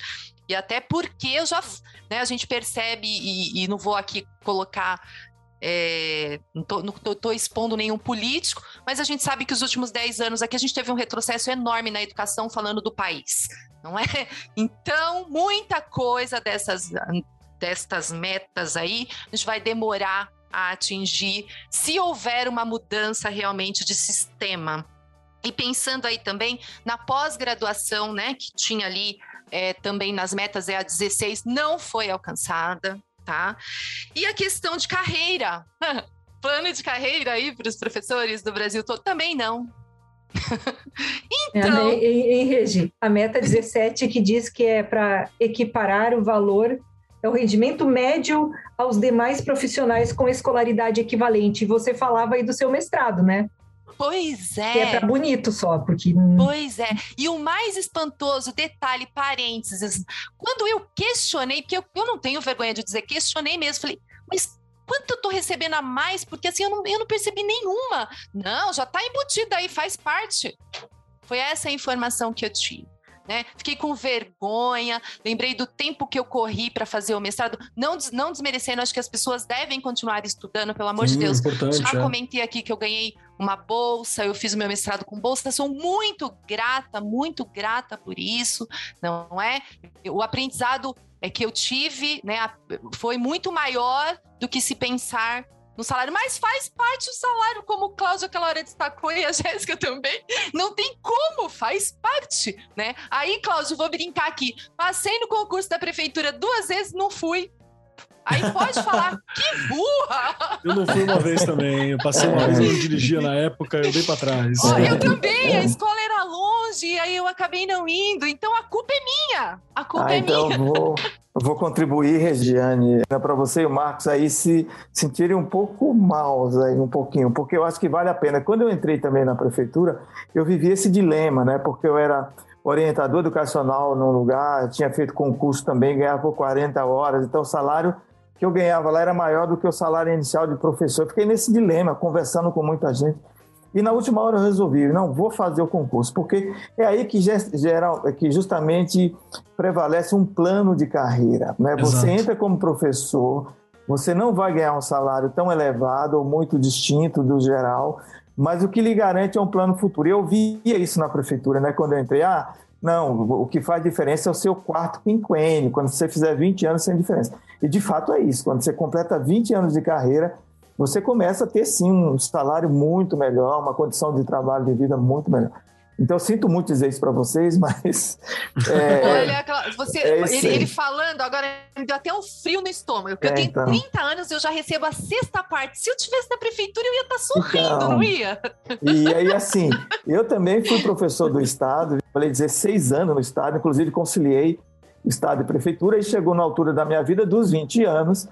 E até porque já, né, a gente percebe, e, e não vou aqui colocar é, não, tô, expondo nenhum político, mas a gente sabe que os últimos 10 anos aqui a gente teve um retrocesso enorme na educação falando do país, não é? Então, muita coisa dessas, destas metas aí, a gente vai demorar a atingir se houver uma mudança realmente de sistema. E pensando aí também na pós-graduação, né, que tinha ali é, também nas metas é a 16, não foi alcançada, tá? E a questão de carreira, plano de carreira aí para os professores do Brasil todo, também não. então... É, em, em Regi, a meta 17 que diz que é para equiparar o valor é o rendimento médio aos demais profissionais com escolaridade equivalente. Você falava aí do seu mestrado, né? Pois é. Que é para bonito só, porque. Pois é. E o mais espantoso, detalhe, parênteses, quando eu questionei, porque eu, eu não tenho vergonha de dizer, questionei mesmo, falei, mas quanto eu tô recebendo a mais? Porque assim, eu não, eu não percebi nenhuma. Não, já tá embutida aí, faz parte. Foi essa a informação que eu tive né? Fiquei com vergonha, lembrei do tempo que eu corri para fazer o mestrado, não, não desmerecendo, acho que as pessoas devem continuar estudando, pelo amor Sim, de Deus. Já é. comentei aqui que eu ganhei uma bolsa, eu fiz o meu mestrado com bolsa, sou muito grata, muito grata por isso, não é? O aprendizado é que eu tive, né, foi muito maior do que se pensar no salário, mas faz parte do salário, como o Cláudio aquela hora destacou e a Jéssica também. Não tem como, faz parte, né? Aí, Cláudio, vou brincar aqui. Passei no concurso da prefeitura duas vezes, não fui. Aí pode falar, que burra! Eu não fui uma vez também. Eu passei uma vez, eu não dirigia na época, eu dei pra trás. Oh, eu também, a escola era longe, aí eu acabei não indo. Então a culpa é minha. A culpa ah, é então minha. Vou, vou contribuir, Regiane, né, para você e o Marcos aí se sentirem um pouco maus aí, um pouquinho, porque eu acho que vale a pena. Quando eu entrei também na prefeitura, eu vivi esse dilema, né? Porque eu era orientador educacional num lugar, tinha feito concurso também, ganhava por 40 horas, então o salário que eu ganhava lá era maior do que o salário inicial de professor. Fiquei nesse dilema, conversando com muita gente. E na última hora eu resolvi, não, vou fazer o concurso, porque é aí que, geral, que justamente prevalece um plano de carreira. Né? Você entra como professor, você não vai ganhar um salário tão elevado ou muito distinto do geral, mas o que lhe garante é um plano futuro. Eu via isso na prefeitura, né? quando eu entrei. Ah, não, o que faz diferença é o seu quarto quinquênio. Quando você fizer 20 anos, sem diferença. E de fato é isso. Quando você completa 20 anos de carreira, você começa a ter sim um salário muito melhor, uma condição de trabalho de vida muito melhor. Então, eu sinto muito dizer isso para vocês, mas. É, Olha, você, é ele, ele, falando, agora me deu até um frio no estômago, porque é, eu tenho então. 30 anos e eu já recebo a sexta parte. Se eu tivesse na prefeitura, eu ia estar tá sorrindo, então, não ia? E aí, assim, eu também fui professor do Estado, falei 16 anos no Estado, inclusive conciliei Estado e Prefeitura, e chegou na altura da minha vida dos 20 anos,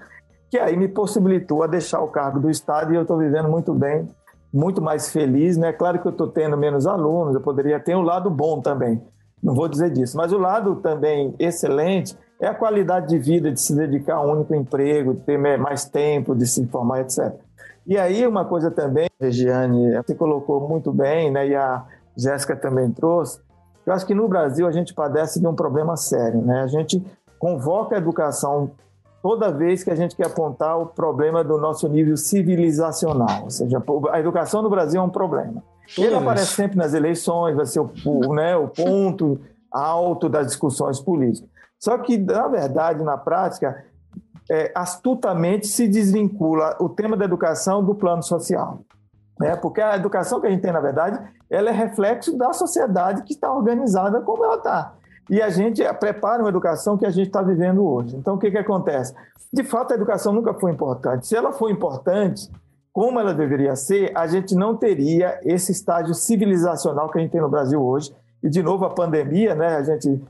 que aí me possibilitou a deixar o cargo do Estado e eu estou vivendo muito bem muito mais feliz, né? Claro que eu estou tendo menos alunos, eu poderia ter um lado bom também, não vou dizer disso, mas o lado também excelente é a qualidade de vida, de se dedicar a um único emprego, de ter mais tempo, de se informar, etc. E aí uma coisa também, Regiane, você colocou muito bem, né? E a Jéssica também trouxe, eu acho que no Brasil a gente padece de um problema sério, né? A gente convoca a educação toda vez que a gente quer apontar o problema do nosso nível civilizacional. Ou seja, a educação no Brasil é um problema. Ele aparece sempre nas eleições, vai ser o, o, né, o ponto alto das discussões políticas. Só que, na verdade, na prática, é, astutamente se desvincula o tema da educação do plano social. Né? Porque a educação que a gente tem, na verdade, ela é reflexo da sociedade que está organizada como ela está e a gente prepara uma educação que a gente está vivendo hoje. Então, o que, que acontece? De fato, a educação nunca foi importante. Se ela for importante, como ela deveria ser, a gente não teria esse estágio civilizacional que a gente tem no Brasil hoje. E, de novo, a pandemia, né? A gente,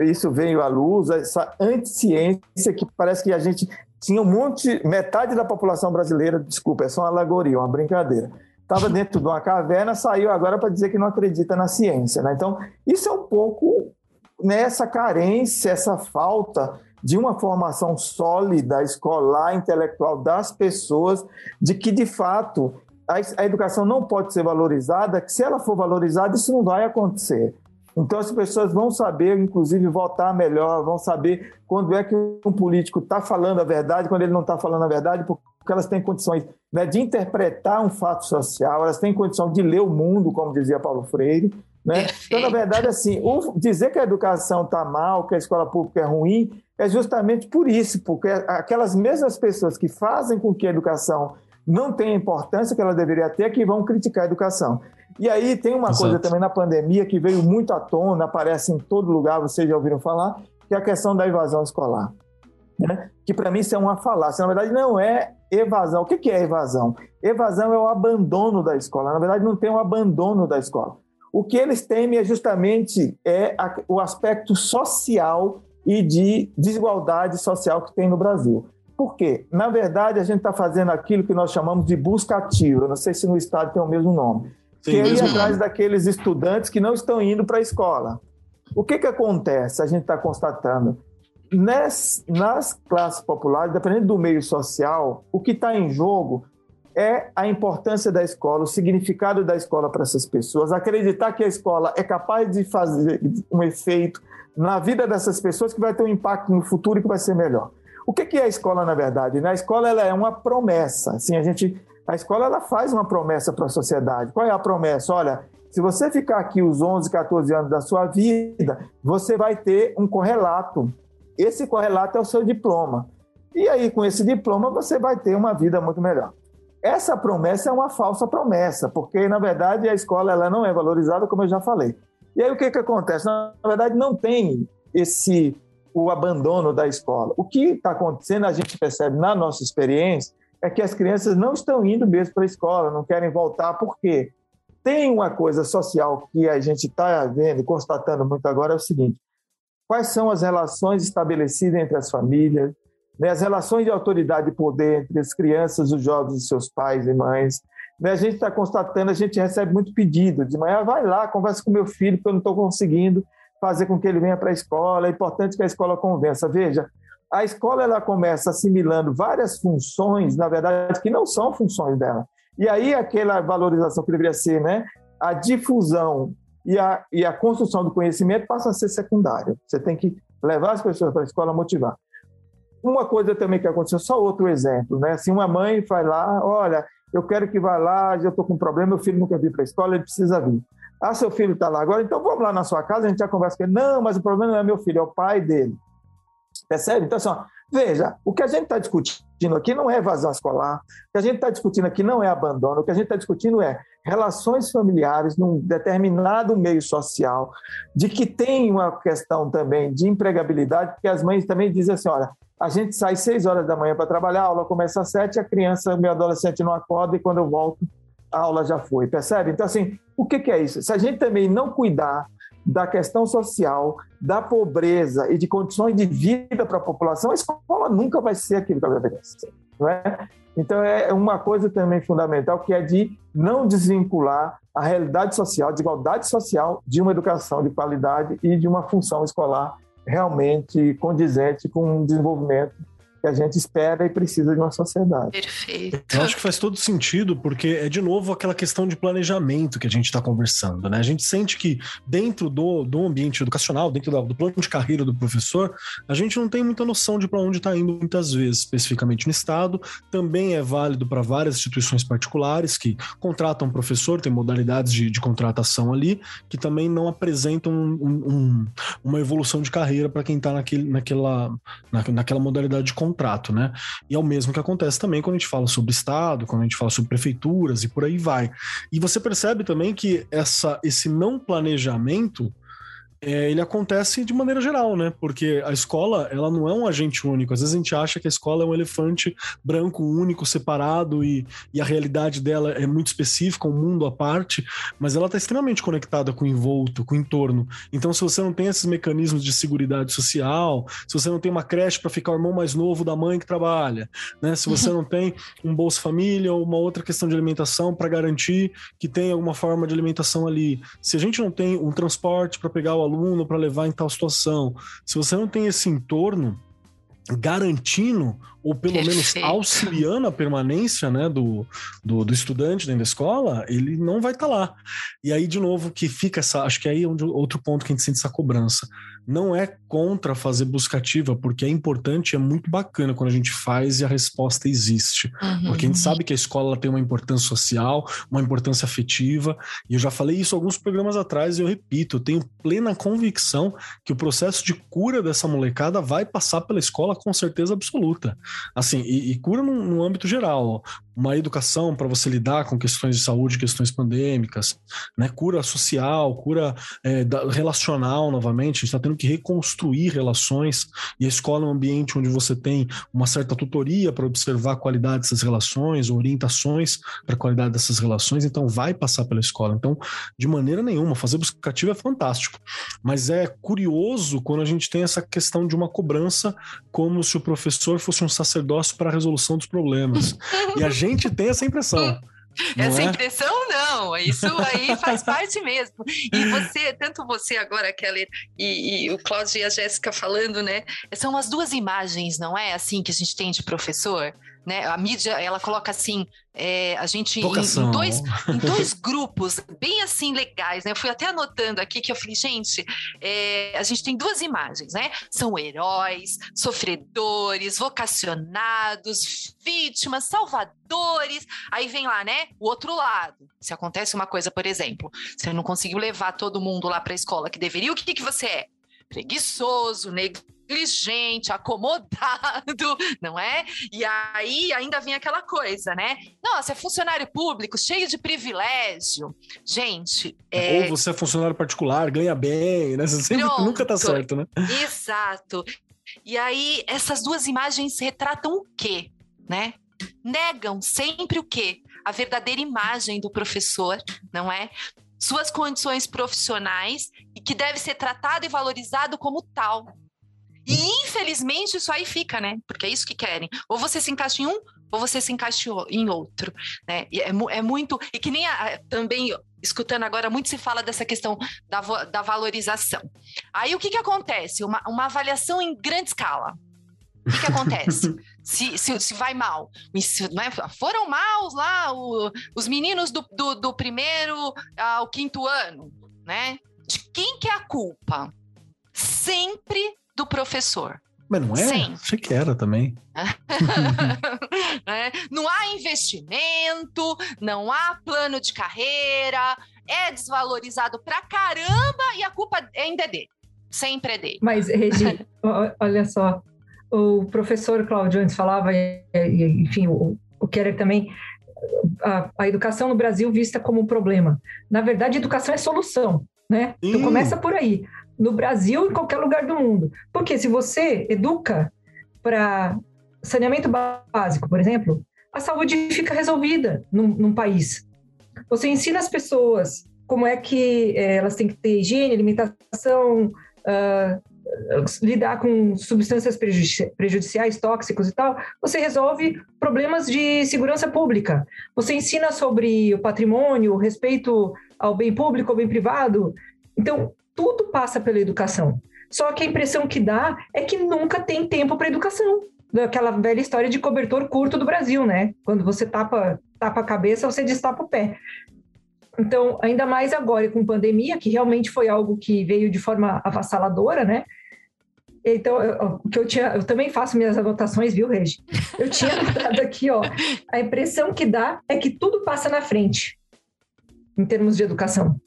isso veio à luz, essa anticiência que parece que a gente tinha um monte, metade da população brasileira, desculpa, é só uma alegoria, uma brincadeira estava dentro de uma caverna, saiu agora para dizer que não acredita na ciência. Né? Então, isso é um pouco nessa carência, essa falta de uma formação sólida, escolar, intelectual das pessoas, de que, de fato, a, a educação não pode ser valorizada, que se ela for valorizada, isso não vai acontecer. Então, as pessoas vão saber, inclusive, votar melhor, vão saber quando é que um político está falando a verdade, quando ele não está falando a verdade, porque elas têm condições né, de interpretar um fato social, elas têm condição de ler o mundo, como dizia Paulo Freire, né? Então, na verdade, assim, dizer que a educação está mal, que a escola pública é ruim, é justamente por isso, porque aquelas mesmas pessoas que fazem com que a educação não tenha a importância que ela deveria ter, que vão criticar a educação. E aí tem uma Exato. coisa também na pandemia que veio muito à tona, aparece em todo lugar, vocês já ouviram falar, que é a questão da evasão escolar. Né? Que para mim isso é uma falácia. Na verdade, não é evasão. O que é evasão? Evasão é o abandono da escola. Na verdade, não tem um abandono da escola. O que eles temem é justamente é a, o aspecto social e de desigualdade social que tem no Brasil. Por quê? Na verdade, a gente está fazendo aquilo que nós chamamos de busca ativa. não sei se no Estado tem o mesmo nome. Sim, que é ir atrás daqueles estudantes que não estão indo para a escola. O que, que acontece? A gente está constatando. Nas, nas classes populares, dependendo do meio social, o que está em jogo é a importância da escola, o significado da escola para essas pessoas, acreditar que a escola é capaz de fazer um efeito na vida dessas pessoas que vai ter um impacto no futuro e que vai ser melhor. O que é a escola, na verdade? A escola ela é uma promessa. Assim, a, gente, a escola ela faz uma promessa para a sociedade. Qual é a promessa? Olha, se você ficar aqui os 11, 14 anos da sua vida, você vai ter um correlato. Esse correlato é o seu diploma. E aí, com esse diploma, você vai ter uma vida muito melhor. Essa promessa é uma falsa promessa, porque na verdade a escola ela não é valorizada, como eu já falei. E aí o que, que acontece? Na verdade, não tem esse o abandono da escola. O que está acontecendo, a gente percebe na nossa experiência, é que as crianças não estão indo mesmo para a escola, não querem voltar, por quê? Tem uma coisa social que a gente está vendo constatando muito agora, é o seguinte, quais são as relações estabelecidas entre as famílias, né, as relações de autoridade e poder entre as crianças, os jovens e seus pais e mães, né, a gente está constatando, a gente recebe muito pedido de manhã, vai lá, conversa com meu filho, porque eu não estou conseguindo fazer com que ele venha para a escola, é importante que a escola convença. Veja, a escola ela começa assimilando várias funções, na verdade, que não são funções dela. E aí aquela valorização que deveria ser né, a difusão e a, e a construção do conhecimento passa a ser secundária. Você tem que levar as pessoas para a escola, motivar. Uma coisa também que aconteceu, só outro exemplo, né? Se uma mãe vai lá, olha, eu quero que vá lá, já estou com um problema, meu filho nunca veio para a escola, ele precisa vir. Ah, seu filho está lá agora, então vamos lá na sua casa, a gente já conversa com ele. Não, mas o problema não é meu filho, é o pai dele. Percebe? Então, assim, ó, veja, o que a gente está discutindo aqui não é evasão escolar, o que a gente está discutindo aqui não é abandono, o que a gente está discutindo é relações familiares num determinado meio social, de que tem uma questão também de empregabilidade, porque as mães também dizem assim, olha, a gente sai seis horas da manhã para trabalhar, a aula começa às sete, a criança, meu adolescente não acorda e quando eu volto, a aula já foi, percebe? Então, assim, o que, que é isso? Se a gente também não cuidar da questão social, da pobreza e de condições de vida para a população, a escola nunca vai ser aquilo que ela deveria ser, não é? Então, é uma coisa também fundamental que é de não desvincular a realidade social, a desigualdade social de uma educação de qualidade e de uma função escolar realmente condizente com o desenvolvimento que a gente espera e precisa de uma sociedade. Perfeito. Eu acho que faz todo sentido, porque é de novo aquela questão de planejamento que a gente está conversando, né? A gente sente que dentro do, do ambiente educacional, dentro do, do plano de carreira do professor, a gente não tem muita noção de para onde está indo muitas vezes, especificamente no Estado. Também é válido para várias instituições particulares que contratam professor, tem modalidades de, de contratação ali, que também não apresentam um, um, uma evolução de carreira para quem está naquela, na, naquela modalidade de contrato contrato, né? E é o mesmo que acontece também quando a gente fala sobre Estado, quando a gente fala sobre prefeituras e por aí vai. E você percebe também que essa, esse não planejamento é, ele acontece de maneira geral, né? Porque a escola, ela não é um agente único. Às vezes a gente acha que a escola é um elefante branco, único, separado e, e a realidade dela é muito específica, um mundo à parte, mas ela está extremamente conectada com o envolto, com o entorno. Então, se você não tem esses mecanismos de segurança social, se você não tem uma creche para ficar o irmão mais novo da mãe que trabalha, né? Se você não tem um Bolsa Família ou uma outra questão de alimentação para garantir que tem alguma forma de alimentação ali, se a gente não tem um transporte para pegar o aluno aluno para levar em tal situação. Se você não tem esse entorno garantindo ou pelo Perfeito. menos auxiliando a permanência né, do, do, do, estudante dentro da escola, ele não vai estar tá lá. E aí, de novo, que fica essa. Acho que aí é onde, outro ponto que a gente sente essa cobrança. Não é contra fazer buscativa, porque é importante, é muito bacana quando a gente faz e a resposta existe. Uhum. Porque a gente sabe que a escola tem uma importância social, uma importância afetiva, e eu já falei isso alguns programas atrás e eu repito, eu tenho plena convicção que o processo de cura dessa molecada vai passar pela escola com certeza absoluta. Assim, e, e cura no, no, âmbito geral, uma educação para você lidar com questões de saúde, questões pandêmicas, né? Cura social, cura é, relacional novamente. A gente está tendo que reconstruir relações e a escola é um ambiente onde você tem uma certa tutoria para observar a qualidade dessas relações, orientações para a qualidade dessas relações. Então, vai passar pela escola. Então, de maneira nenhuma, fazer buscativo é fantástico, mas é curioso quando a gente tem essa questão de uma cobrança como se o professor fosse um sacerdócio para a resolução dos problemas. E a gente tem essa impressão. Essa é? impressão não, isso aí faz parte mesmo. E você, tanto você agora, Kelly, e, e o Cláudio e a Jéssica falando, né? São as duas imagens, não é? Assim que a gente tem de professor né? A mídia, ela coloca assim, é, a gente em, em, dois, em dois grupos bem assim legais, né? Eu fui até anotando aqui que eu falei, gente, é, a gente tem duas imagens, né? São heróis, sofredores, vocacionados, vítimas, salvadores. Aí vem lá, né? O outro lado. Se acontece uma coisa, por exemplo, você não conseguiu levar todo mundo lá para a escola que deveria, o que, que você é? Preguiçoso, negligente, acomodado, não é? E aí ainda vem aquela coisa, né? Nossa, é funcionário público, cheio de privilégio. Gente. É... Ou você é funcionário particular, ganha bem, né? Você sempre, nunca tá certo, né? Exato. E aí, essas duas imagens retratam o quê? Né? Negam sempre o quê? A verdadeira imagem do professor, não é? Suas condições profissionais e que deve ser tratado e valorizado como tal. E infelizmente isso aí fica, né? Porque é isso que querem. Ou você se encaixa em um, ou você se encaixa em outro, né? E é, é muito e que nem a, também escutando agora muito se fala dessa questão da, da valorização. Aí o que que acontece? Uma, uma avaliação em grande escala. O que, que acontece? se, se, se, vai mal. Se, é? Foram maus lá o, os meninos do, do, do, primeiro ao quinto ano, né? De quem que é a culpa? Sempre do professor. Mas não é? Sim. Achei que era também. é, não há investimento, não há plano de carreira, é desvalorizado pra caramba e a culpa ainda é dele. Sempre é dele. Mas, Regi, olha só, o professor Cláudio antes falava, enfim, o, o Keller também, a, a, educação no Brasil vista como um problema. Na verdade, educação é solução, né? Então começa por aí no Brasil e em qualquer lugar do mundo. Porque se você educa para saneamento básico, por exemplo, a saúde fica resolvida num, num país. Você ensina as pessoas como é que é, elas têm que ter higiene, alimentação, uh, lidar com substâncias prejudiciais, tóxicos e tal, você resolve problemas de segurança pública. Você ensina sobre o patrimônio, respeito ao bem público, ao bem privado. Então, tudo passa pela educação. Só que a impressão que dá é que nunca tem tempo para educação. Aquela velha história de cobertor curto do Brasil, né? Quando você tapa, tapa a cabeça, você destapa o pé. Então, ainda mais agora com pandemia, que realmente foi algo que veio de forma avassaladora, né? Então, o que eu tinha, eu também faço minhas anotações, viu, Regi? Eu tinha anotado aqui, ó, a impressão que dá é que tudo passa na frente, em termos de educação.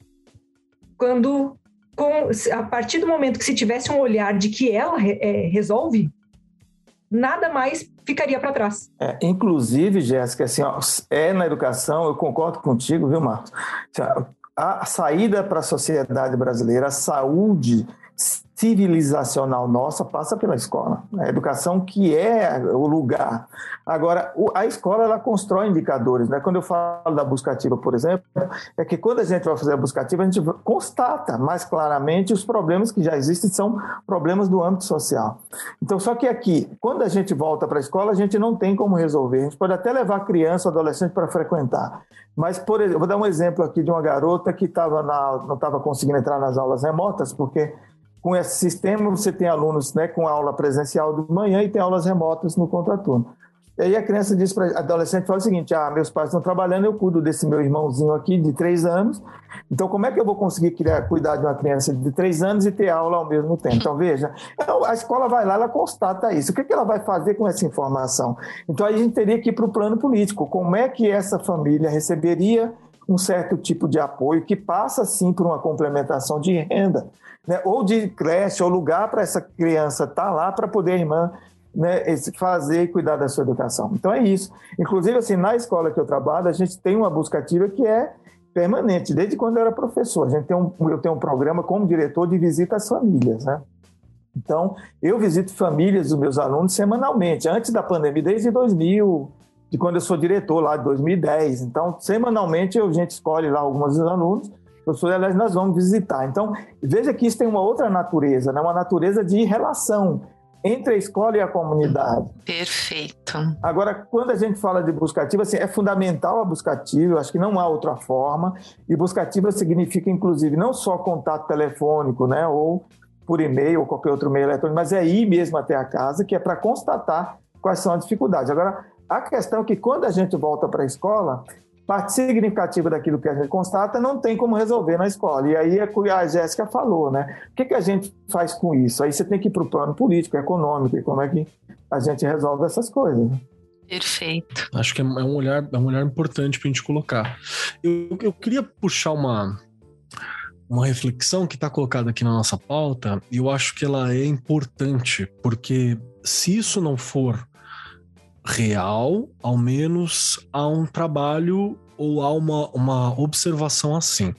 Quando com, a partir do momento que se tivesse um olhar de que ela é, resolve, nada mais ficaria para trás. É, inclusive, Jéssica, assim, ó, é na educação, eu concordo contigo, viu, Marcos? Assim, a saída para a sociedade brasileira, a saúde civilizacional nossa passa pela escola. A educação que é o lugar. Agora, a escola ela constrói indicadores. Né? Quando eu falo da busca ativa, por exemplo, é que quando a gente vai fazer a busca ativa, a gente constata mais claramente os problemas que já existem, são problemas do âmbito social. Então, só que aqui, quando a gente volta para a escola, a gente não tem como resolver. A gente pode até levar criança, adolescente para frequentar. Mas, por exemplo, vou dar um exemplo aqui de uma garota que tava na, não estava conseguindo entrar nas aulas remotas, porque com esse sistema, você tem alunos né, com aula presencial de manhã e tem aulas remotas no contraturno. E aí a criança diz para a adolescente fala o seguinte: ah, meus pais estão trabalhando, eu cuido desse meu irmãozinho aqui de três anos. Então, como é que eu vou conseguir criar, cuidar de uma criança de três anos e ter aula ao mesmo tempo? Então, veja, a escola vai lá, ela constata isso. O que, que ela vai fazer com essa informação? Então, aí a gente teria que ir para o plano político. Como é que essa família receberia um certo tipo de apoio que passa, sim, por uma complementação de renda? Né, ou de creche, ou lugar para essa criança estar tá lá para poder a irmã né, fazer e cuidar da sua educação. Então é isso. Inclusive, assim, na escola que eu trabalho, a gente tem uma busca ativa que é permanente, desde quando eu era professor. A gente tem um, eu tenho um programa como diretor de visita às famílias, né? Então, eu visito famílias dos meus alunos semanalmente, antes da pandemia, desde 2000, de quando eu sou diretor lá de 2010. Então, semanalmente a gente escolhe lá alguns dos alunos professor, aliás, nós vamos visitar. Então, veja que isso tem uma outra natureza, né? uma natureza de relação entre a escola e a comunidade. Perfeito. Agora, quando a gente fala de busca ativa, assim, é fundamental a busca ativa, eu acho que não há outra forma, e busca ativa significa, inclusive, não só contato telefônico, né, ou por e-mail ou qualquer outro meio eletrônico, mas é ir mesmo até a casa, que é para constatar quais são as dificuldades. Agora, a questão é que quando a gente volta para a escola, parte significativa daquilo que a gente constata não tem como resolver na escola. E aí é o que a Jéssica falou, né? O que, que a gente faz com isso? Aí você tem que ir para o plano político, econômico, e como é que a gente resolve essas coisas. Né? Perfeito. Acho que é, é um olhar, é um olhar importante para a gente colocar. Eu, eu queria puxar uma, uma reflexão que está colocada aqui na nossa pauta, e eu acho que ela é importante, porque se isso não for real, ao menos há um trabalho ou há uma, uma observação assim.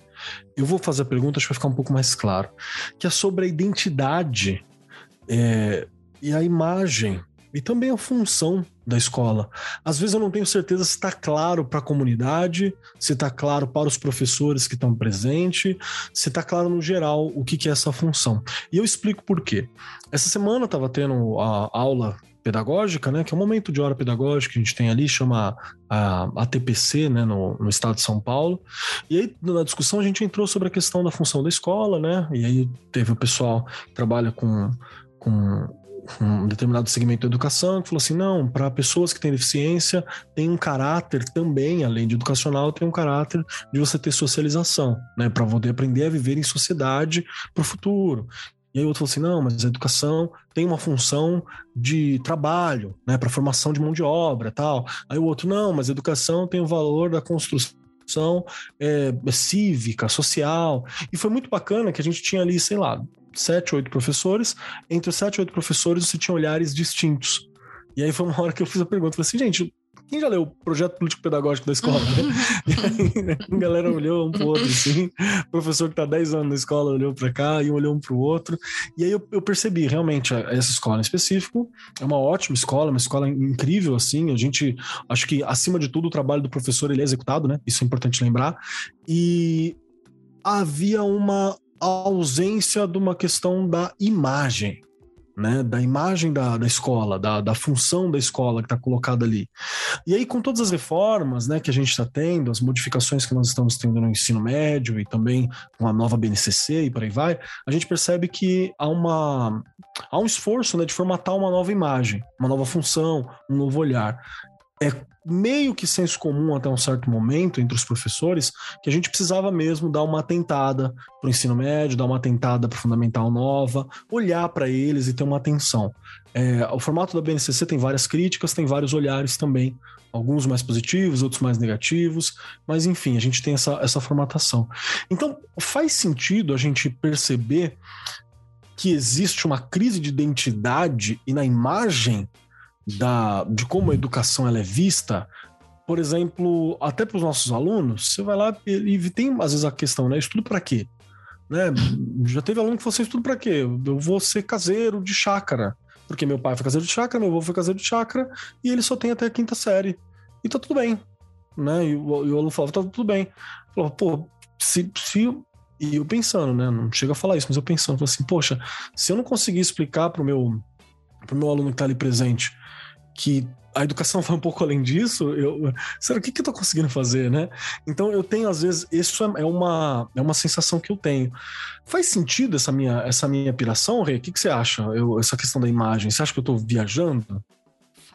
Eu vou fazer a pergunta, acho que vai ficar um pouco mais claro, que é sobre a identidade é, e a imagem e também a função da escola. Às vezes eu não tenho certeza se está claro para a comunidade, se está claro para os professores que estão presentes, se está claro no geral o que, que é essa função. E eu explico por quê. Essa semana estava tendo a aula pedagógica, né, que é um momento de hora pedagógica que a gente tem ali, chama a, a TPC, né, no, no, estado de São Paulo. E aí, na discussão, a gente entrou sobre a questão da função da escola, né, e aí teve o pessoal que trabalha com, com um determinado segmento da educação que falou assim: não, para pessoas que têm deficiência, tem um caráter também, além de educacional, tem um caráter de você ter socialização, né, para poder aprender a viver em sociedade para o futuro. E aí o outro falou assim: não, mas a educação tem uma função de trabalho, né, para formação de mão de obra tal. Aí o outro, não, mas a educação tem o valor da construção é, cívica, social. E foi muito bacana que a gente tinha ali, sei lá, sete, oito professores. Entre os sete, oito professores, você tinha olhares distintos. E aí foi uma hora que eu fiz a pergunta, falei assim, gente, quem já leu o projeto político pedagógico da escola? Né? a galera olhou um pro outro, assim. O professor que tá 10 anos na escola olhou para cá e um olhou um pro outro. E aí eu, eu, percebi, realmente, essa escola em específico é uma ótima escola, uma escola incrível, assim. A gente, acho que, acima de tudo, o trabalho do professor ele é executado, né? Isso é importante lembrar. E havia uma ausência de uma questão da imagem né, da imagem da, da escola, da, da função da escola que está colocada ali. E aí, com todas as reformas né, que a gente está tendo, as modificações que nós estamos tendo no ensino médio e também com a nova BNCC e por aí vai, a gente percebe que há, uma, há um esforço né, de formatar uma nova imagem, uma nova função, um novo olhar. É meio que senso comum até um certo momento entre os professores que a gente precisava mesmo dar uma atentada para o ensino médio, dar uma atentada para fundamental nova, olhar para eles e ter uma atenção. É, o formato da BNCC tem várias críticas, tem vários olhares também, alguns mais positivos, outros mais negativos, mas enfim, a gente tem essa, essa formatação. Então, faz sentido a gente perceber que existe uma crise de identidade e na imagem da, de como a educação ela é vista, por exemplo, até para os nossos alunos, você vai lá e, e, tem às vezes a questão, né? Estudo para quê? Né? Já teve aluno que falou assim, estudo para quê? Eu vou ser caseiro de chácara, porque meu pai foi caseiro de chácara, meu avô foi caseiro de chácara, e ele só tem até a quinta série. E tá tudo bem. Né? E o, e o aluno falava, tá tudo bem. Falava, pô, se, se e eu pensando, né? Não chega a falar isso, mas eu pensando, assim, poxa, se eu não conseguir explicar pro meu, meu aluno que tá ali presente que a educação vai um pouco além disso, eu, será o que, que eu tô conseguindo fazer, né? Então eu tenho, às vezes, isso é, é uma, é uma sensação que eu tenho. Faz sentido essa minha, essa minha piração, Rei? O que, que você acha? Eu, essa questão da imagem, você acha que eu tô viajando?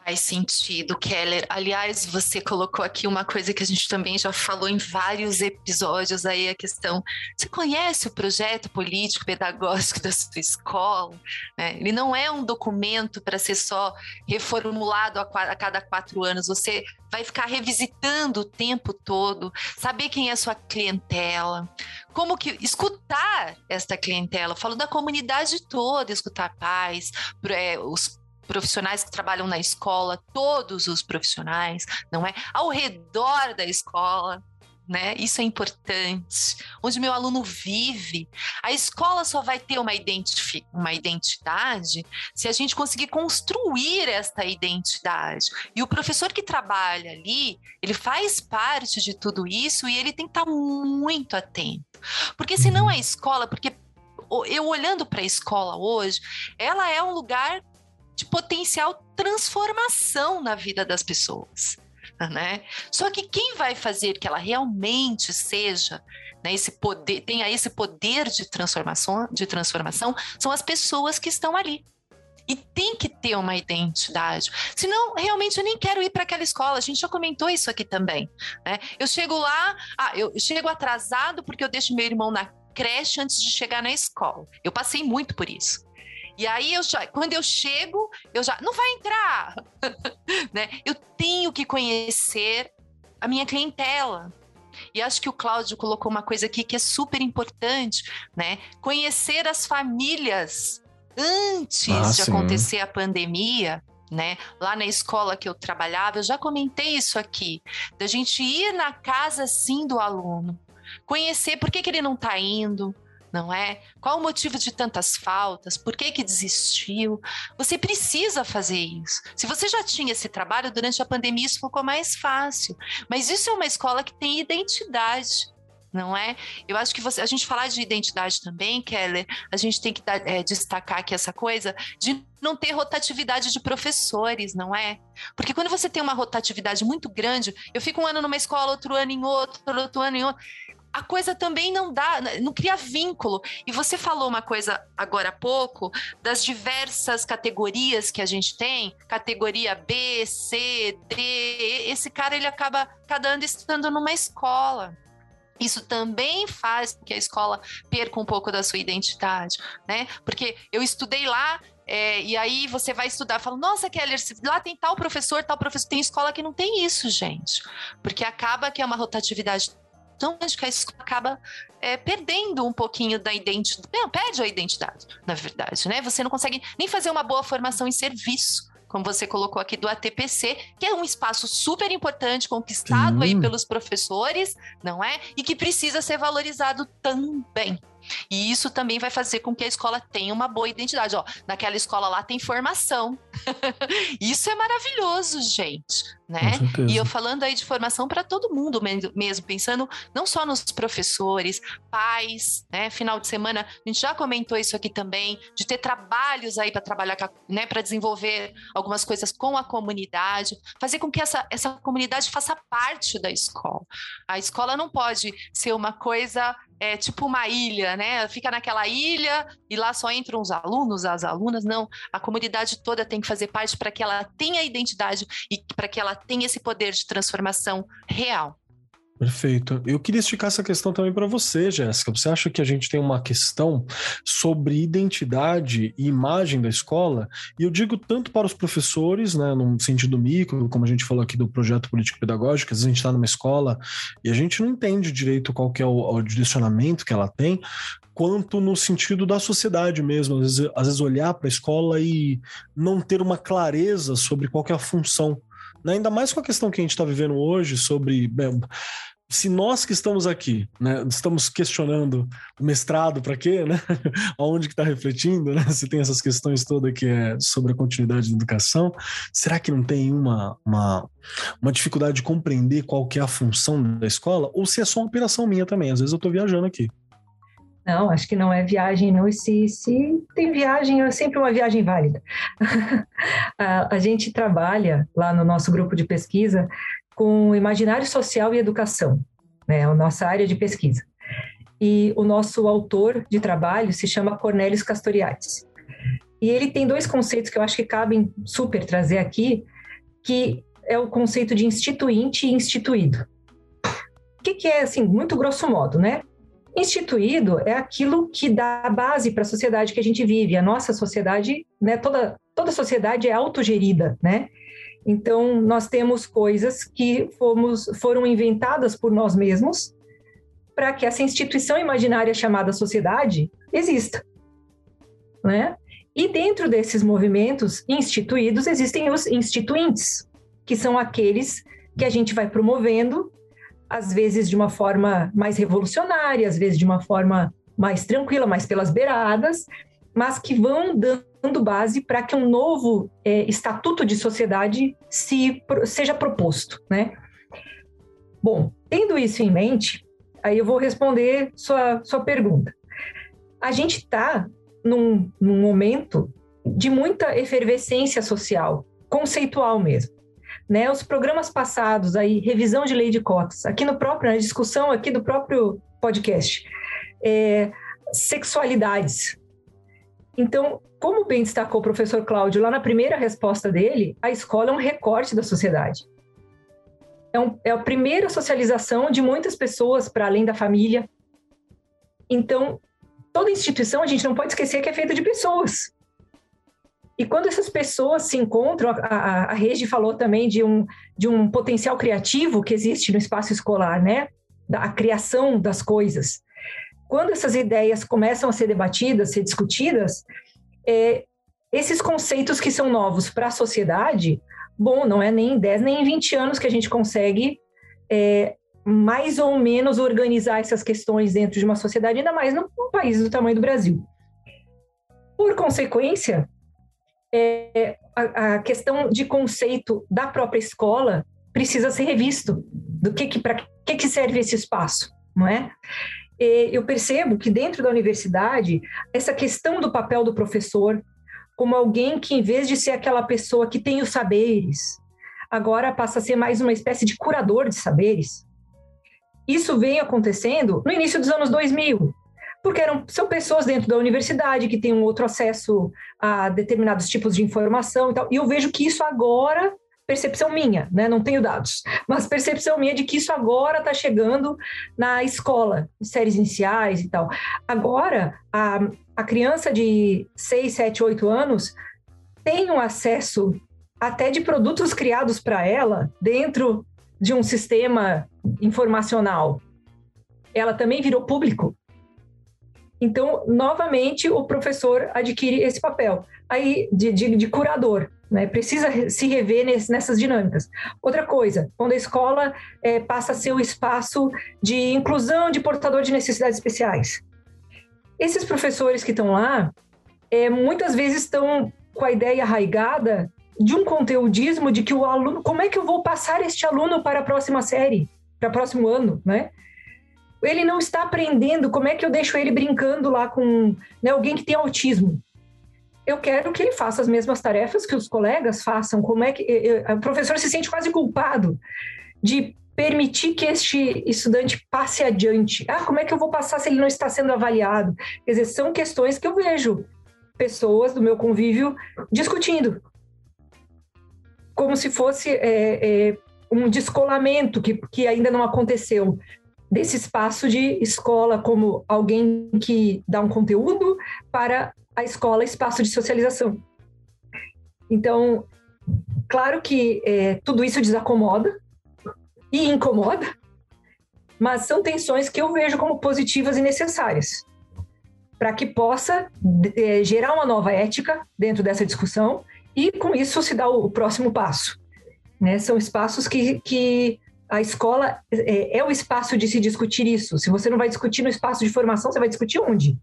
Faz sentido, Keller. Aliás, você colocou aqui uma coisa que a gente também já falou em vários episódios aí, a questão. Você conhece o projeto político pedagógico da sua escola? É, ele não é um documento para ser só reformulado a, a cada quatro anos. Você vai ficar revisitando o tempo todo, saber quem é a sua clientela, como que escutar esta clientela. Falo da comunidade toda, escutar pais, é, os profissionais que trabalham na escola, todos os profissionais, não é? Ao redor da escola, né? Isso é importante. Onde meu aluno vive. A escola só vai ter uma, uma identidade se a gente conseguir construir esta identidade. E o professor que trabalha ali, ele faz parte de tudo isso e ele tem que estar muito atento. Porque senão a uhum. escola, porque eu olhando para a escola hoje, ela é um lugar de potencial transformação na vida das pessoas. Né? Só que quem vai fazer que ela realmente seja, né, esse poder, tenha esse poder de transformação, de transformação, são as pessoas que estão ali. E tem que ter uma identidade. Senão, realmente, eu nem quero ir para aquela escola. A gente já comentou isso aqui também. Né? Eu chego lá, ah, eu chego atrasado porque eu deixo meu irmão na creche antes de chegar na escola. Eu passei muito por isso. E aí eu já, quando eu chego, eu já não vai entrar, né? Eu tenho que conhecer a minha clientela. E acho que o Cláudio colocou uma coisa aqui que é super importante, né? Conhecer as famílias antes ah, de sim. acontecer a pandemia, né? Lá na escola que eu trabalhava, eu já comentei isso aqui, da gente ir na casa sim do aluno, conhecer por que, que ele não está indo, não é? Qual o motivo de tantas faltas? Por que que desistiu? Você precisa fazer isso. Se você já tinha esse trabalho durante a pandemia, isso ficou mais fácil. Mas isso é uma escola que tem identidade não é? Eu acho que você, a gente falar de identidade também, Keller, a gente tem que dar, é, destacar aqui essa coisa de não ter rotatividade de professores, não é? Porque quando você tem uma rotatividade muito grande, eu fico um ano numa escola, outro ano em outro, outro ano em outro, a coisa também não dá, não cria vínculo. E você falou uma coisa agora há pouco das diversas categorias que a gente tem, categoria B, C, D. Esse cara ele acaba cada ano estando numa escola. Isso também faz com que a escola perca um pouco da sua identidade, né? Porque eu estudei lá, é, e aí você vai estudar, fala, nossa, Keller, lá tem tal professor, tal professor, tem escola que não tem isso, gente. Porque acaba que é uma rotatividade tão grande que a escola acaba é, perdendo um pouquinho da identidade. Não, perde a identidade, na verdade, né? Você não consegue nem fazer uma boa formação em serviço como você colocou aqui, do ATPC, que é um espaço super importante, conquistado Sim. aí pelos professores, não é? E que precisa ser valorizado também. E isso também vai fazer com que a escola tenha uma boa identidade. Ó, naquela escola lá tem formação. isso é maravilhoso, gente. Né? E eu falando aí de formação para todo mundo mesmo, pensando não só nos professores, pais, né? Final de semana, a gente já comentou isso aqui também, de ter trabalhos aí para trabalhar, né? Para desenvolver algumas coisas com a comunidade, fazer com que essa, essa comunidade faça parte da escola. A escola não pode ser uma coisa é tipo uma ilha, né? Fica naquela ilha e lá só entram os alunos, as alunas. Não, a comunidade toda tem que fazer parte para que ela tenha identidade e para que ela tenha esse poder de transformação real. Perfeito. Eu queria esticar essa questão também para você, Jéssica. Você acha que a gente tem uma questão sobre identidade e imagem da escola? E eu digo tanto para os professores, né, no sentido micro, como a gente falou aqui do projeto político-pedagógico, às vezes a gente está numa escola e a gente não entende direito qual que é o, o direcionamento que ela tem, quanto no sentido da sociedade mesmo. Às vezes, às vezes olhar para a escola e não ter uma clareza sobre qual é a função né? Ainda mais com a questão que a gente está vivendo hoje sobre. Bem, se nós que estamos aqui, né, estamos questionando o mestrado para quê, né? Aonde que está refletindo, né? Se tem essas questões todas que é sobre a continuidade da educação, será que não tem uma, uma, uma dificuldade de compreender qual que é a função da escola? Ou se é só uma operação minha também? Às vezes eu estou viajando aqui. Não, acho que não é viagem, não. Se, se tem viagem, é sempre uma viagem válida. a, a gente trabalha lá no nosso grupo de pesquisa com imaginário social e educação, né? A nossa área de pesquisa. E o nosso autor de trabalho se chama Cornelius Castoriadis. E ele tem dois conceitos que eu acho que cabem super trazer aqui, que é o conceito de instituinte e instituído. O que, que é, assim, muito grosso modo, né? Instituído é aquilo que dá base para a sociedade que a gente vive. A nossa sociedade, né, toda, toda sociedade é autogerida, né? Então, nós temos coisas que fomos, foram inventadas por nós mesmos para que essa instituição imaginária chamada sociedade exista, né? E dentro desses movimentos instituídos existem os instituintes, que são aqueles que a gente vai promovendo às vezes de uma forma mais revolucionária, às vezes de uma forma mais tranquila, mais pelas beiradas, mas que vão dando base para que um novo é, estatuto de sociedade se, seja proposto, né? Bom, tendo isso em mente, aí eu vou responder sua, sua pergunta. A gente está num, num momento de muita efervescência social, conceitual mesmo né, os programas passados, aí, revisão de lei de cotas, aqui no próprio, na discussão aqui do próprio podcast, é, sexualidades. Então, como bem destacou o professor Cláudio lá na primeira resposta dele, a escola é um recorte da sociedade. É, um, é a primeira socialização de muitas pessoas para além da família. Então, toda instituição, a gente não pode esquecer que é feita de pessoas. E quando essas pessoas se encontram, a, a, a Regi falou também de um, de um potencial criativo que existe no espaço escolar, né? Da a criação das coisas. Quando essas ideias começam a ser debatidas, ser discutidas, é, esses conceitos que são novos para a sociedade, bom, não é nem em 10 nem em 20 anos que a gente consegue é, mais ou menos organizar essas questões dentro de uma sociedade, ainda mais num país do tamanho do Brasil. Por consequência, é, a, a, questão de conceito da própria escola precisa ser revisto. Do que, que para que, que serve esse espaço, não é? E eu percebo que dentro da universidade essa questão do papel do professor como alguém que, em vez de ser aquela pessoa que tem os saberes, agora passa a ser mais uma espécie de curador de saberes. Isso vem acontecendo no início dos anos 2000, porque eram, são pessoas dentro da universidade que têm um outro acesso a determinados tipos de informação e tal. E eu vejo que isso agora, percepção minha, né? não tenho dados, mas percepção minha de que isso agora está chegando na escola, séries iniciais e tal. Agora, a, a criança de 6, 7, 8 anos tem um acesso até de produtos criados para ela dentro de um sistema informacional. Ela também virou público. Então, novamente, o professor adquire esse papel aí de, de, de curador, né? Precisa se rever nesse, nessas dinâmicas. Outra coisa, quando a escola é, passa a ser o espaço de inclusão de portador de necessidades especiais. Esses professores que estão lá, é, muitas vezes estão com a ideia arraigada de um conteudismo de que o aluno, como é que eu vou passar este aluno para a próxima série, para o próximo ano, né? Ele não está aprendendo, como é que eu deixo ele brincando lá com né, alguém que tem autismo? Eu quero que ele faça as mesmas tarefas que os colegas façam. Como é que o professor se sente quase culpado de permitir que este estudante passe adiante? Ah, como é que eu vou passar se ele não está sendo avaliado? Quer dizer, são questões que eu vejo pessoas do meu convívio discutindo, como se fosse é, é, um descolamento que, que ainda não aconteceu desse espaço de escola como alguém que dá um conteúdo para a escola espaço de socialização. Então, claro que é, tudo isso desacomoda e incomoda, mas são tensões que eu vejo como positivas e necessárias para que possa é, gerar uma nova ética dentro dessa discussão e com isso se dá o, o próximo passo. Né? São espaços que, que a escola é, é, o espaço de se discutir isso. Se você não vai discutir no espaço de formação, você vai discutir onde?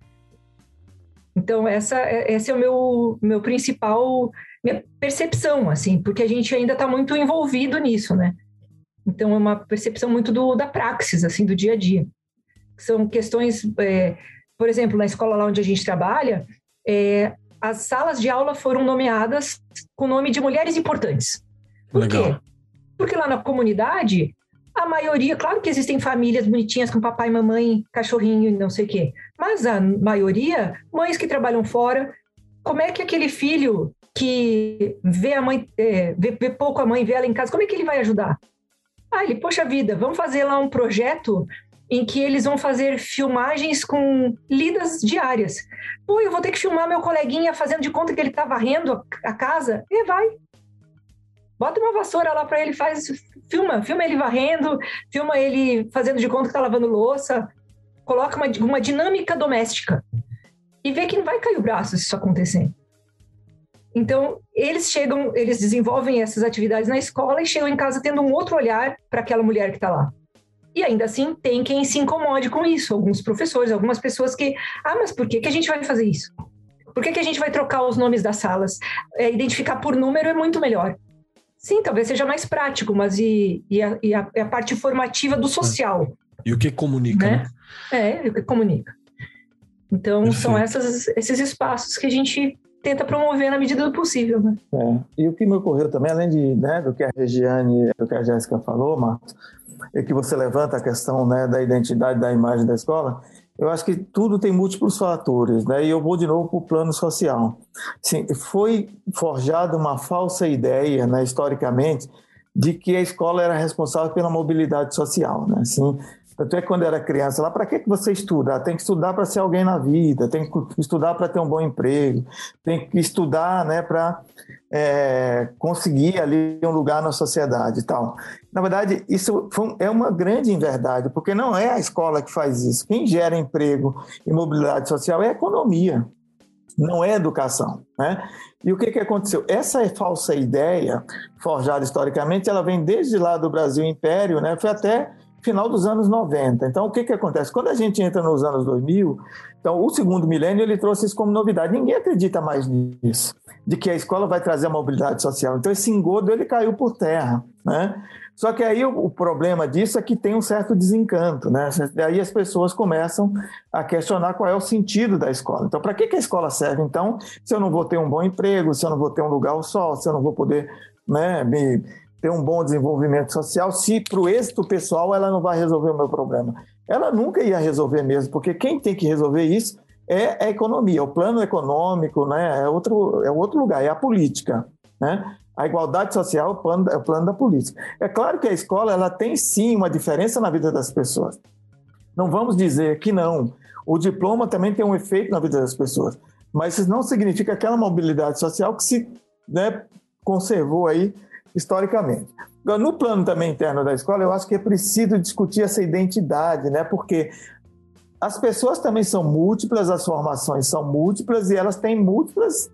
Então, essa, é, é o meu, meu principal, minha percepção, assim, porque a gente ainda está muito envolvido nisso, né? Então, é uma percepção muito do, da praxis, assim, do dia a dia. São questões, é, por exemplo, na escola lá onde a gente trabalha, é, as salas de aula foram nomeadas com o nome de mulheres importantes. Por Legal. quê? Porque lá na comunidade, a maioria, claro que existem famílias bonitinhas com papai, mamãe, cachorrinho e não sei o quê, mas a maioria, mães que trabalham fora, como é que aquele filho que vê a mãe, é, vê, vê pouco a mãe, vê ela em casa, como é que ele vai ajudar? Ah, ele, poxa vida, vamos fazer lá um projeto em que eles vão fazer filmagens com lidas diárias. Pô, eu vou ter que filmar meu coleguinha fazendo de conta que ele está varrendo a casa? E vai, Bota uma vassoura lá para ele, faz, filma, filma ele varrendo, filma ele fazendo de conta que tá lavando louça, coloca uma, uma dinâmica doméstica e vê que não vai cair o braço se isso acontecer. Então, eles chegam, eles desenvolvem essas atividades na escola e chegam em casa tendo um outro olhar para aquela mulher que está lá. E ainda assim, tem quem se incomode com isso. Alguns professores, algumas pessoas que. Ah, mas por que, que a gente vai fazer isso? Por que, que a gente vai trocar os nomes das salas? É, identificar por número é muito melhor. Sim, talvez seja mais prático, mas e, e, a, e a, a, parte formativa do social. E o que comunica, né? né? É, o que comunica. Então, Perfeito. são essas, esses espaços que a gente tenta promover na medida do possível. Né? É. E o que me ocorreu também, além de, né, do que a Regiane, do que a Jéssica falou, Marcos, é que você levanta a questão né, da identidade da imagem da escola, eu acho que tudo tem múltiplos fatores, né? E eu vou de novo para o plano social. Sim, foi forjada uma falsa ideia, né, historicamente, de que a escola era responsável pela mobilidade social, né? Assim, tanto é quando era criança, lá, para que, que você estuda? Tem que estudar para ser alguém na vida, tem que estudar para ter um bom emprego, tem que estudar né, para é, conseguir ali um lugar na sociedade e tal. Na verdade, isso é uma grande inverdade, porque não é a escola que faz isso. Quem gera emprego e mobilidade social é a economia, não é educação. Né? E o que, que aconteceu? Essa falsa ideia, forjada historicamente, ela vem desde lá do Brasil Império, né? foi até final dos anos 90. Então, o que, que acontece? Quando a gente entra nos anos 2000, então o segundo milênio ele trouxe isso como novidade. Ninguém acredita mais nisso, de que a escola vai trazer a mobilidade social. Então, esse engodo ele caiu por terra, né? Só que aí o, problema disso é que tem um certo desencanto, né? Aí as pessoas começam a questionar qual é o sentido da escola. Então, para que, que a escola serve? Então, se eu não vou ter um bom emprego, se eu não vou ter um lugar ao sol, se eu não vou poder né, me ter um bom desenvolvimento social, se para o êxito pessoal ela não vai resolver o meu problema. Ela nunca ia resolver mesmo, porque quem tem que resolver isso é a economia, o plano econômico, né? é, outro, é outro lugar, é a política. Né? A igualdade social é o, plano, é o plano da política. É claro que a escola ela tem sim uma diferença na vida das pessoas. Não vamos dizer que não. O diploma também tem um efeito na vida das pessoas, mas isso não significa aquela mobilidade social que se né, conservou aí historicamente. No plano também interno da escola, eu acho que é preciso discutir essa identidade, né? Porque as pessoas também são múltiplas, as formações são múltiplas e elas têm múltiplas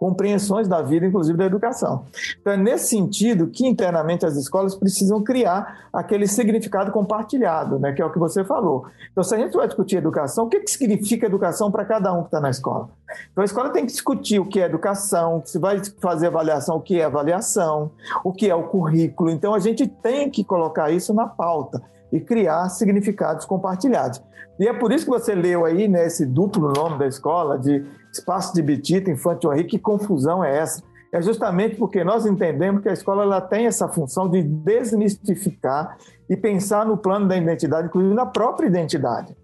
compreensões da vida, inclusive da educação. Então, é nesse sentido que internamente as escolas precisam criar aquele significado compartilhado, né, que é o que você falou. Então, se a gente vai discutir educação, o que, que significa educação para cada um que está na escola? Então, a escola tem que discutir o que é educação, se vai fazer avaliação, o que é avaliação, o que é o currículo. Então, a gente tem que colocar isso na pauta e criar significados compartilhados. E é por isso que você leu aí né, duplo nome da escola, de espaço de Betita, Infantil Henrique, que confusão é essa? É justamente porque nós entendemos que a escola ela tem essa função de desmistificar e pensar no plano da identidade, inclusive na própria identidade.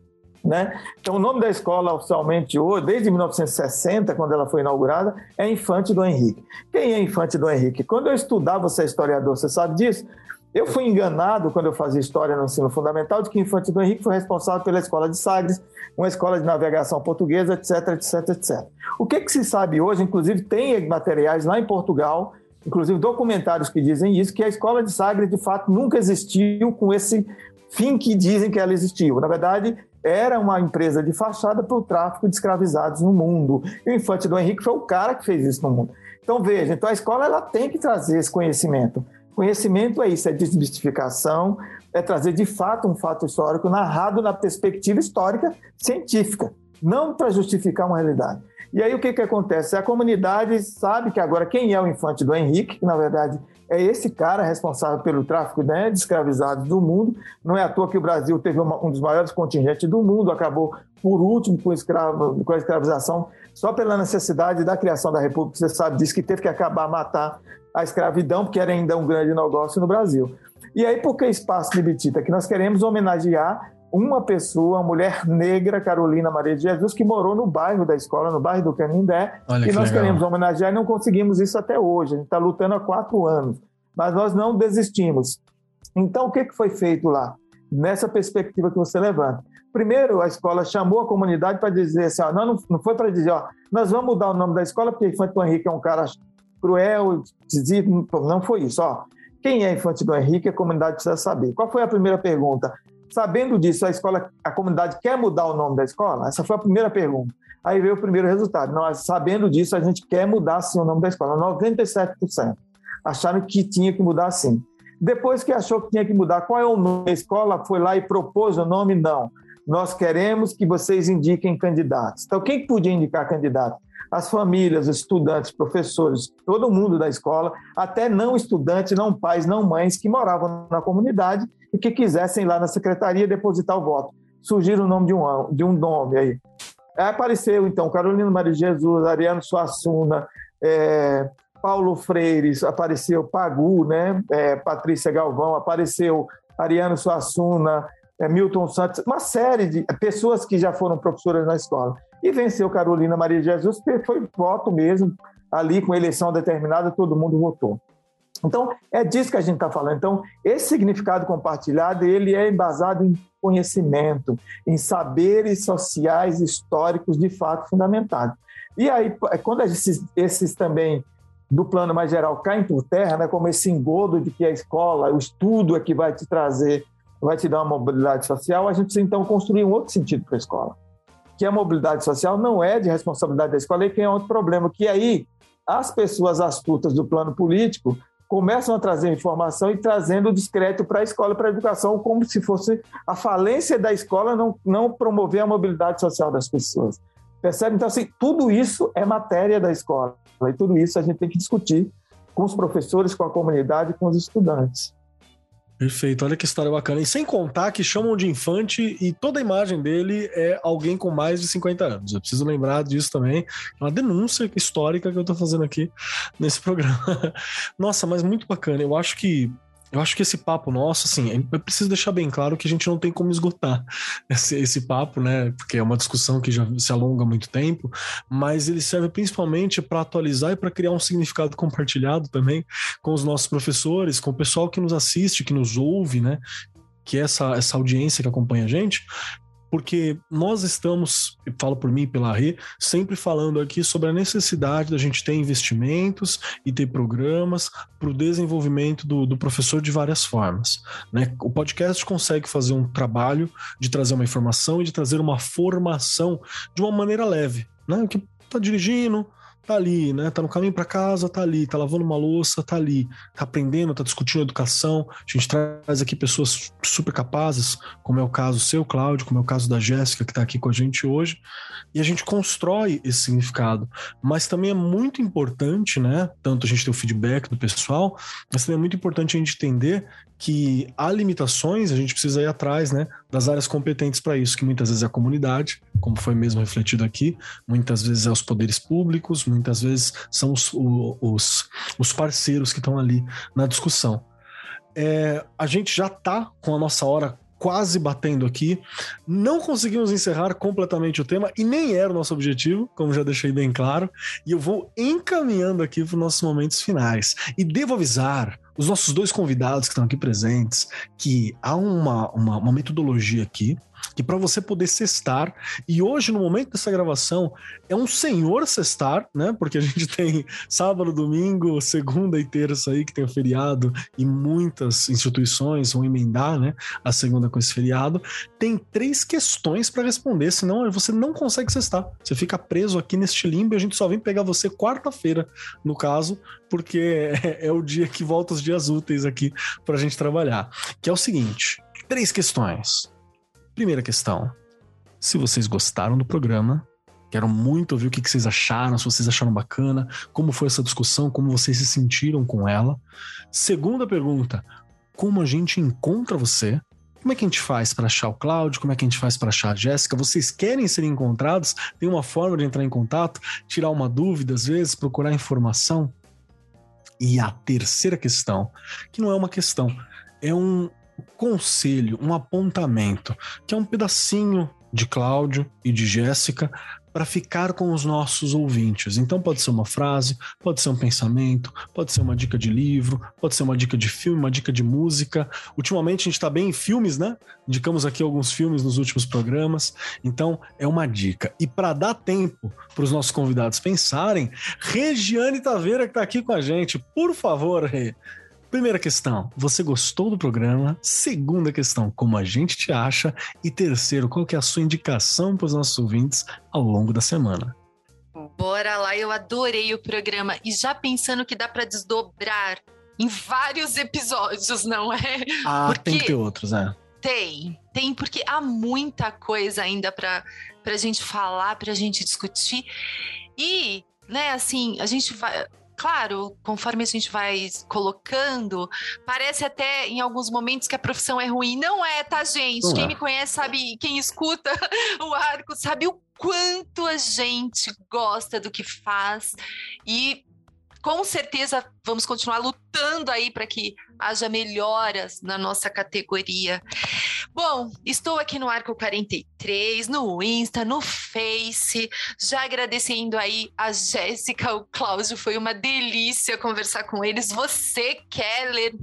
Né? Então, o nome da escola oficialmente hoje, desde 1960, quando ela foi inaugurada, é Infante do Henrique. Quem é Infante do Henrique? Quando eu estudava, você é historiador, você sabe disso? Eu fui enganado quando eu fazia história no ensino fundamental de que Infante do Henrique foi responsável pela escola de Sagres, uma escola de navegação portuguesa, etc, etc, etc. O que, que se sabe hoje, inclusive tem materiais lá em Portugal, inclusive documentários que dizem isso, que a escola de Sagres de fato nunca existiu com esse fim que dizem que ela existiu. Na verdade, era uma empresa de fachada para o tráfico de escravizados no mundo. E o Infante do Henrique foi o cara que fez isso no mundo. Então veja, então a escola ela tem que trazer esse conhecimento. Conhecimento é isso, é desmistificação, é trazer de fato um fato histórico narrado na perspectiva histórica científica, não para justificar uma realidade. E aí o que, que acontece? A comunidade sabe que agora quem é o infante do Henrique, que na verdade é esse cara responsável pelo tráfico né, de escravizados do mundo. Não é à toa que o Brasil teve uma, um dos maiores contingentes do mundo, acabou por último com, escravo, com a escravização, só pela necessidade da criação da República. Você sabe disso, que teve que acabar matar a escravidão, porque era ainda um grande negócio no Brasil. E aí, por que Espaço de Bitita? Que nós queremos homenagear uma pessoa, uma mulher negra, Carolina Maria de Jesus, que morou no bairro da escola, no bairro do Canindé, Olha e nós legal. queremos homenagear e não conseguimos isso até hoje. A gente está lutando há quatro anos, mas nós não desistimos. Então, o que foi feito lá? Nessa perspectiva que você levanta. Primeiro, a escola chamou a comunidade para dizer assim: ó, não, não foi para dizer, ó, nós vamos mudar o nome da escola porque Infante Henrique é um cara cruel, não foi isso. Ó, quem é Infante do Henrique, a comunidade precisa saber. Qual foi a primeira pergunta? Sabendo disso, a escola, a comunidade quer mudar o nome da escola? Essa foi a primeira pergunta. Aí veio o primeiro resultado. Nós, sabendo disso, a gente quer mudar sim o nome da escola. 97% acharam que tinha que mudar sim. Depois que achou que tinha que mudar, qual é o nome? A escola foi lá e propôs o nome? Não. Nós queremos que vocês indiquem candidatos. Então, quem podia indicar candidato? as famílias, estudantes, professores, todo mundo da escola, até não estudantes, não pais, não mães que moravam na comunidade e que quisessem ir lá na secretaria depositar o voto. Surgiu o nome de um, de um nome aí. aí apareceu, então, Carolina Maria Jesus, Ariano Suassuna, é, Paulo Freire, apareceu Pagu, né? É, Patrícia Galvão, apareceu Ariano Suassuna, Milton Santos, uma série de pessoas que já foram professoras na escola. E venceu Carolina Maria de Jesus, porque foi voto mesmo, ali com eleição determinada, todo mundo votou. Então, é disso que a gente está falando. Então, esse significado compartilhado, ele é embasado em conhecimento, em saberes sociais, históricos, de fato, fundamentados. E aí, quando esses, esses também, do plano mais geral, caem por terra, né, como esse engodo de que a escola, o estudo é que vai te trazer, vai te dar uma mobilidade social, a gente precisa, então, construir um outro sentido para a escola que a mobilidade social não é de responsabilidade da escola e que é outro problema, que aí as pessoas astutas do plano político começam a trazer informação e trazendo o discreto para a escola, para a educação, como se fosse a falência da escola não, não promover a mobilidade social das pessoas. Percebe? Então, assim, tudo isso é matéria da escola. E tudo isso a gente tem que discutir com os professores, com a comunidade, com os estudantes. Perfeito, olha que história bacana. E sem contar que chamam de infante e toda a imagem dele é alguém com mais de 50 anos. Eu preciso lembrar disso também. É uma denúncia histórica que eu tô fazendo aqui nesse programa. Nossa, mas muito bacana. Eu acho que eu acho que esse papo nosso, assim, eu preciso deixar bem claro que a gente não tem como esgotar esse, esse papo, né? Porque é uma discussão que já se alonga há muito tempo, mas ele serve principalmente para atualizar e para criar um significado compartilhado também com os nossos professores, com o pessoal que nos assiste, que nos ouve, né? que é essa, essa audiência que acompanha a gente, porque nós estamos, e falo por mim e pela Rê, sempre falando aqui sobre a necessidade da gente ter investimentos e ter programas para o desenvolvimento do, do, professor de várias formas. Né? O podcast consegue fazer um trabalho de trazer uma informação e de trazer uma formação de uma maneira leve. Né? Que está dirigindo, tá ali, né? Tá no caminho para casa, tá ali, tá lavando uma louça, tá ali, tá aprendendo, tá discutindo educação. A gente traz aqui pessoas super capazes, como é o caso seu, Cláudio, como é o caso da Jéssica, que tá aqui com a gente hoje, e a gente constrói esse significado. Mas também é muito importante, né? Tanto a gente ter o feedback do pessoal, mas também é muito importante a gente entender que há limitações, a gente precisa ir atrás né, das áreas competentes para isso, que muitas vezes é a comunidade, como foi mesmo refletido aqui, muitas vezes é os poderes públicos, muitas vezes são os, os, os parceiros que estão ali na discussão. É, a gente já está com a nossa hora quase batendo aqui. Não conseguimos encerrar completamente o tema e nem era o nosso objetivo, como já deixei bem claro. E eu vou encaminhando aqui para os nossos momentos finais. E devo avisar os nossos dois convidados que estão aqui presentes que há uma, uma, uma metodologia aqui que para você poder cestar, e hoje, no momento dessa gravação, é um senhor cestar, né? Porque a gente tem sábado, domingo, segunda e terça aí, que tem o feriado, e muitas instituições vão emendar, né? A segunda com esse feriado. Tem três questões para responder, senão você não consegue cestar. Você fica preso aqui neste limbo e a gente só vem pegar você quarta-feira, no caso, porque é, o dia que volta os dias úteis aqui para a gente trabalhar. Que é o seguinte: três questões. Primeira questão. Se vocês gostaram do programa, quero muito ouvir o que vocês acharam, se vocês acharam bacana, como foi essa discussão, como vocês se sentiram com ela. Segunda pergunta: como a gente encontra você? Como é que a gente faz para achar o Cláudio? Como é que a gente faz para achar a Jéssica? Vocês querem ser encontrados? Tem uma forma de entrar em contato, tirar uma dúvida, às vezes, procurar informação? E a terceira questão, que não é uma questão, é um, conselho, um apontamento, que é um pedacinho de Cláudio e de Jéssica para ficar com os nossos ouvintes. Então pode ser uma frase, pode ser um pensamento, pode ser uma dica de livro, pode ser uma dica de filme, uma dica de música. Ultimamente a gente está bem em filmes, né? Indicamos aqui alguns filmes nos últimos programas. Então é uma dica. E para dar tempo para os nossos convidados pensarem, Regiane Taveira que está aqui com a gente, por favor, Rê, Primeira questão, você gostou do programa? Segunda questão, como a gente te acha? E terceiro, qual que é a sua indicação para os nossos ouvintes ao longo da semana? Bora lá, eu adorei o programa e já pensando que dá para desdobrar em vários episódios, não é? Ah, porque tem que ter outros, né? Tem, tem, porque há muita coisa ainda para a gente falar, para a gente discutir. E, né, assim, a gente vai claro, conforme a gente vai colocando, parece até em alguns momentos que a profissão é ruim. Não é, tá, gente? Não quem é. me conhece sabe, quem escuta o arco sabe o quanto a gente gosta do que faz e com certeza vamos continuar lutando aí para que haja melhoras na nossa categoria. Bom, estou aqui no Arco 43, no Insta, no Face, já agradecendo aí a Jéssica, o Cláudio, foi uma delícia conversar com eles, você, Keller,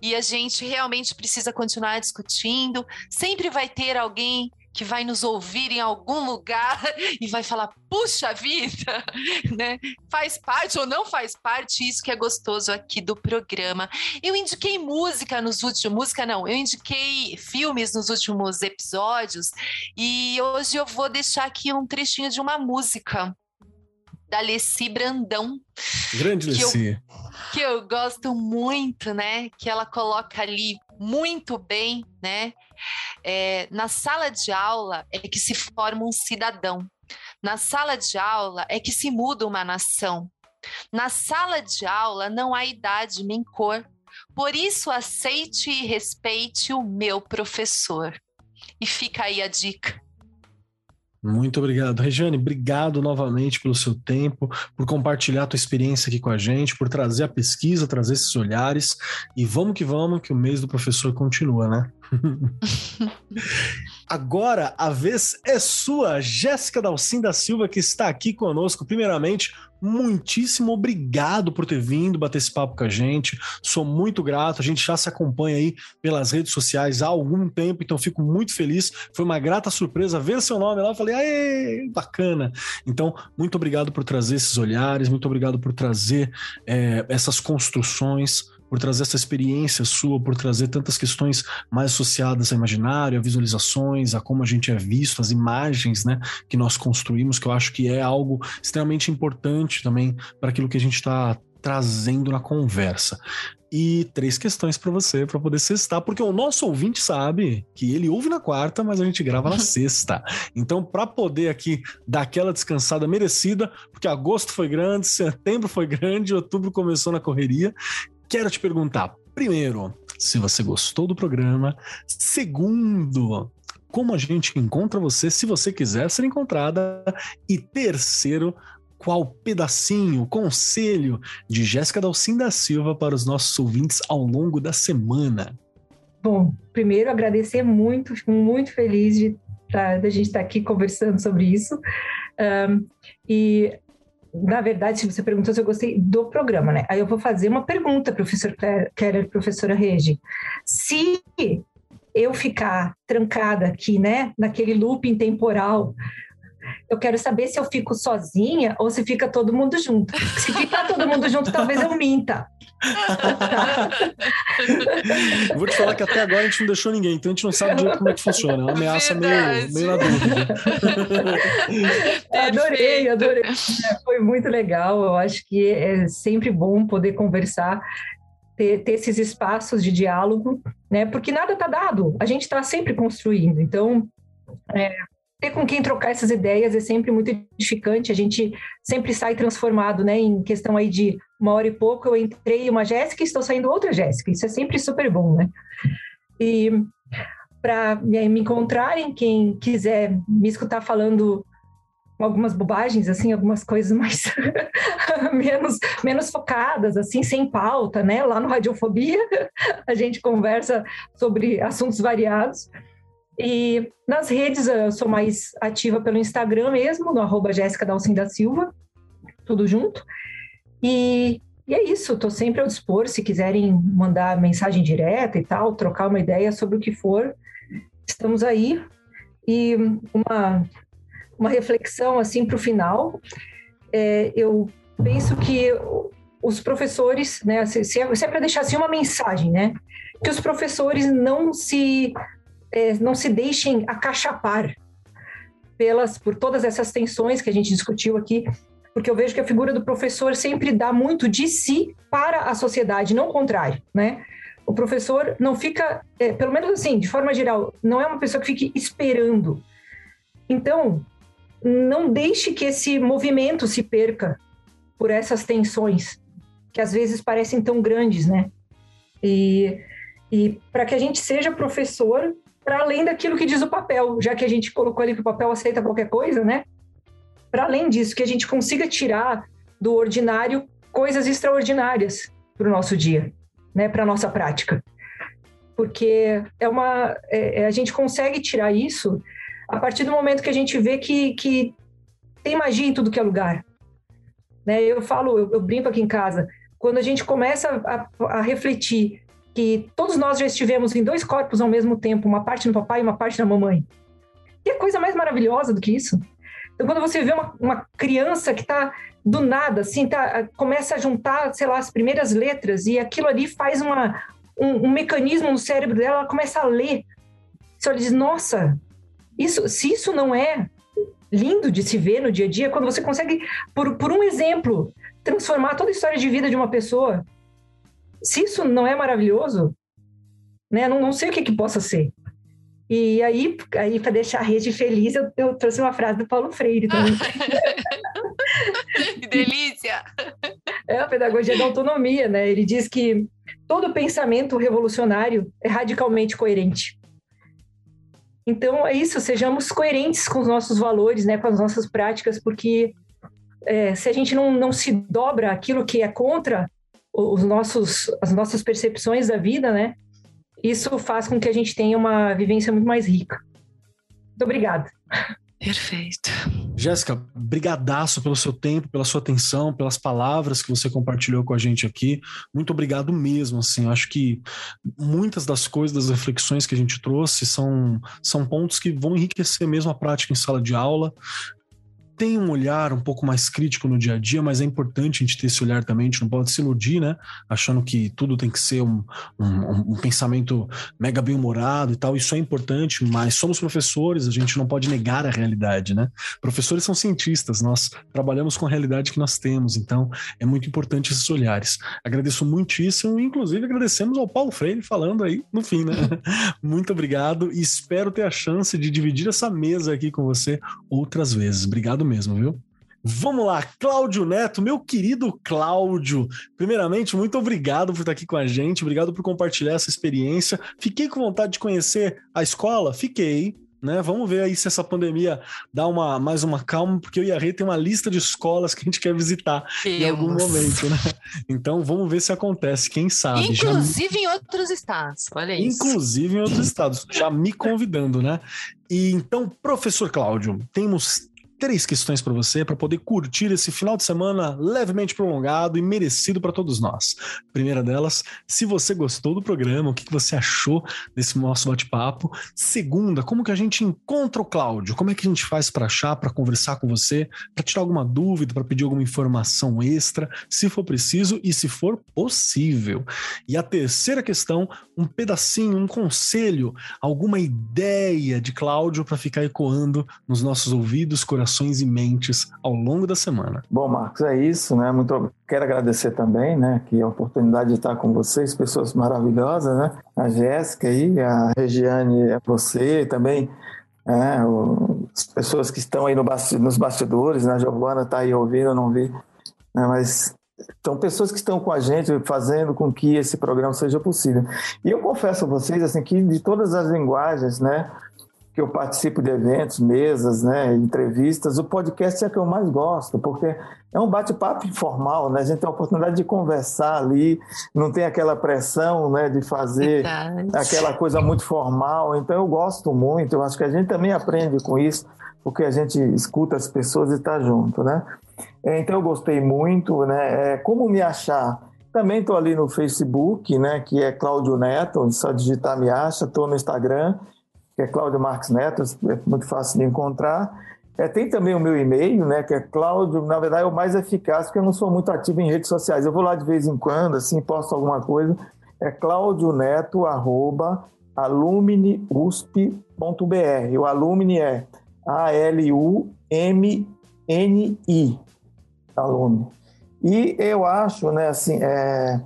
e a gente realmente precisa continuar discutindo, sempre vai ter alguém que vai nos ouvir em algum lugar e vai falar: puxa vida, né? Faz parte ou não faz parte, isso que é gostoso aqui do programa. Eu indiquei música nos últimos, música não, eu indiquei filmes nos últimos episódios e hoje eu vou deixar aqui um trechinho de uma música da Leci Brandão. Grande que Leci. Eu, que eu gosto muito, né? Que ela coloca ali muito bem, né? É, na sala de aula é que se forma um cidadão. Na sala de aula é que se muda uma nação. Na sala de aula não há idade nem cor. Por isso, aceite e respeite o meu professor. E fica aí a dica. Muito obrigado. Regiane, obrigado novamente pelo seu tempo, por compartilhar a tua experiência aqui com a gente, por trazer a pesquisa, trazer esses olhares. E vamos que vamos, que o mês do professor continua, né? Agora a vez é sua, Jéssica Dalcin da Silva, que está aqui conosco. Primeiramente, muitíssimo obrigado por ter vindo bater esse papo com a gente. Sou muito grato. A gente já se acompanha aí pelas redes sociais há algum tempo, então fico muito feliz. Foi uma grata surpresa ver seu nome lá. Falei, aê, bacana. Então, muito obrigado por trazer esses olhares, muito obrigado por trazer é, essas construções por trazer essa experiência sua, por trazer tantas questões mais associadas ao imaginário, a visualizações, a como a gente é visto, as imagens né, que nós construímos, que eu acho que é algo extremamente importante também para aquilo que a gente está trazendo na conversa. E três questões para você, para poder cestar, porque o nosso ouvinte sabe que ele ouve na quarta, mas a gente grava na sexta. Então, para poder aqui dar aquela descansada merecida, porque agosto foi grande, setembro foi grande, outubro começou na correria, quero te perguntar, primeiro, se você gostou do programa. Segundo, como a gente encontra você se você quiser ser encontrada. E terceiro, qual pedacinho, conselho de Jéssica Dalcin da Silva para os nossos ouvintes ao longo da semana? Bom, primeiro agradecer muito, fico muito feliz de, da, da gente estar aqui conversando sobre isso. Um, e na verdade, se você perguntou se eu gostei do programa, né? Aí eu vou fazer uma pergunta, professor Keller, professora Regi. Se eu ficar trancada aqui, né, naquele looping temporal, eu quero saber se eu fico sozinha ou se fica todo mundo junto. Se ficar todo mundo junto, talvez eu minta. Vou te falar que até agora a gente não deixou ninguém, então a gente não sabe direito como é que funciona. É uma ameaça meio, meio na dúvida. adorei, adorei. Foi muito legal. Eu acho que é sempre bom poder conversar. Ter, ter esses espaços de diálogo, né? Porque nada está dado, a gente está sempre construindo. Então, é, ter com quem trocar essas ideias é sempre muito edificante. A gente sempre sai transformado, né? Em questão aí de uma hora e pouco, eu entrei uma Jéssica e estou saindo outra Jéssica. Isso é sempre super bom, né? E para me encontrarem, quem quiser me escutar falando algumas bobagens, assim, algumas coisas mais menos, menos focadas, assim, sem pauta, né? Lá no Radiofobia, a gente conversa sobre assuntos variados. E nas redes eu sou mais ativa pelo Instagram mesmo, no arroba Jéssica da Silva, tudo junto. E, e é isso, estou sempre ao dispor, se quiserem mandar mensagem direta e tal, trocar uma ideia sobre o que for, estamos aí. E uma, uma reflexão assim para o final, é, eu penso que os professores, né, se, se é, é para deixar assim uma mensagem, né, que os professores não se é, não se deixem acachapar pelas por todas essas tensões que a gente discutiu aqui, porque eu vejo que a figura do professor sempre dá muito de si para a sociedade, não o contrário, né? O professor não fica, é, pelo menos assim, de forma geral, não é uma pessoa que fique esperando. Então, não deixe que esse movimento se perca por essas tensões que às vezes parecem tão grandes, né? E, e para que a gente seja professor para além daquilo que diz o papel, já que a gente colocou ali que o papel aceita qualquer coisa, né? Para além disso, que a gente consiga tirar do ordinário coisas extraordinárias para o nosso dia, né? Para nossa prática, porque é uma é, é, a gente consegue tirar isso a partir do momento que a gente vê que, que tem magia em tudo que é lugar. Né? Eu falo, eu, eu brinco aqui em casa, quando a gente começa a, a refletir que todos nós já estivemos em dois corpos ao mesmo tempo, uma parte no papai e uma parte na mamãe. E é coisa mais maravilhosa do que isso. Então, quando você vê uma, uma criança que está do nada, assim, tá, começa a juntar, sei lá, as primeiras letras e aquilo ali faz uma, um, um mecanismo no cérebro dela, ela começa a ler. Você diz, nossa, isso, se isso não é lindo de se ver no dia a dia quando você consegue, por, por um exemplo, transformar toda a história de vida de uma pessoa. Se isso não é maravilhoso, né? Não, não sei o que, que possa ser. E aí, aí para deixar a rede feliz, eu, eu, trouxe uma frase do Paulo Freire também. que delícia! É a pedagogia da autonomia, né? Ele diz que todo pensamento revolucionário é radicalmente coerente. Então é isso, sejamos coerentes com os nossos valores, né, com as nossas práticas, porque é, se a gente não, não se dobra aquilo que é contra os nossos, as nossas percepções da vida, né, isso faz com que a gente tenha uma vivência muito mais rica. Muito obrigada. Perfeito. Jéssica, brigadaço pelo seu tempo, pela sua atenção, pelas palavras que você compartilhou com a gente aqui. Muito obrigado mesmo, assim, acho que muitas das coisas, das reflexões que a gente trouxe são, são pontos que vão enriquecer mesmo a prática em sala de aula, tem um olhar um pouco mais crítico no dia a dia, mas é importante a gente ter esse olhar também, a gente não pode se iludir, né? Achando que tudo tem que ser um, um, um pensamento mega bem-humorado e tal. Isso é importante, mas somos professores, a gente não pode negar a realidade, né? Professores são cientistas, nós trabalhamos com a realidade que nós temos, então é muito importante esses olhares. Agradeço muitíssimo, inclusive agradecemos ao Paulo Freire falando aí no fim, né? muito obrigado e espero ter a chance de dividir essa mesa aqui com você outras vezes. Obrigado mesmo, viu? Vamos lá, Cláudio Neto, meu querido Cláudio. Primeiramente, muito obrigado por estar aqui com a gente, obrigado por compartilhar essa experiência. Fiquei com vontade de conhecer a escola? Fiquei. Né? Vamos ver aí se essa pandemia dá uma, mais uma calma, porque eu e a Rê tem uma lista de escolas que a gente quer visitar Temos. em algum momento, né? Então vamos ver se acontece, quem sabe. Inclusive já... em outros estados, olha isso. Inclusive em outros estados, já me convidando, né? E então, professor Cláudio, temos três questões para você para poder curtir esse final de semana levemente prolongado e merecido para todos nós. Primeira delas, se você gostou do programa, o que você achou desse nosso bate-papo? Segunda, como que a gente encontra o Cláudio? Como é que a gente faz para achar, para conversar com você, para tirar alguma dúvida, para pedir alguma informação extra, se for preciso e se for possível? E a terceira questão, um pedacinho, um conselho, alguma ideia de Cláudio para ficar ecoando nos nossos ouvidos, corações corações e mentes ao longo da semana. Bom, Marcos, é isso, né? Muito quero agradecer também, né, que a oportunidade de estar com vocês, pessoas maravilhosas, né? A Jéssica aí, a Regiane, é você também, é, o, as pessoas que estão aí no basti nos bastidores, né? A Giovana está aí ouvindo, eu não vi, né? mas são pessoas que estão com a gente fazendo com que esse programa seja possível. E eu confesso a vocês assim que de todas as linguagens, né, que eu participo de eventos, mesas, né, entrevistas, o podcast é que eu mais gosto, porque é um bate-papo informal, né? A gente tem a oportunidade de conversar ali, não tem aquela pressão, né, de fazer Verdade. aquela coisa muito formal. Então eu gosto muito, eu acho que a gente também aprende com isso, porque a gente escuta as pessoas e está junto, né? É, então eu gostei muito, né? É, como me achar? Também estou ali no Facebook, né, que é Cláudio Neto, só digitar me acha, estou no Instagram que é Cláudio Marques Neto, é muito fácil de encontrar. É, tem também o meu e-mail, né, que é Cláudio, na verdade é o mais eficaz, porque eu não sou muito ativo em redes sociais. Eu vou lá de vez em quando, assim, posto alguma coisa. É claudioneto, arroba, alumniusp.br. O alumni é A-L-U-M-N-I, alumni. E eu acho, né, assim, é,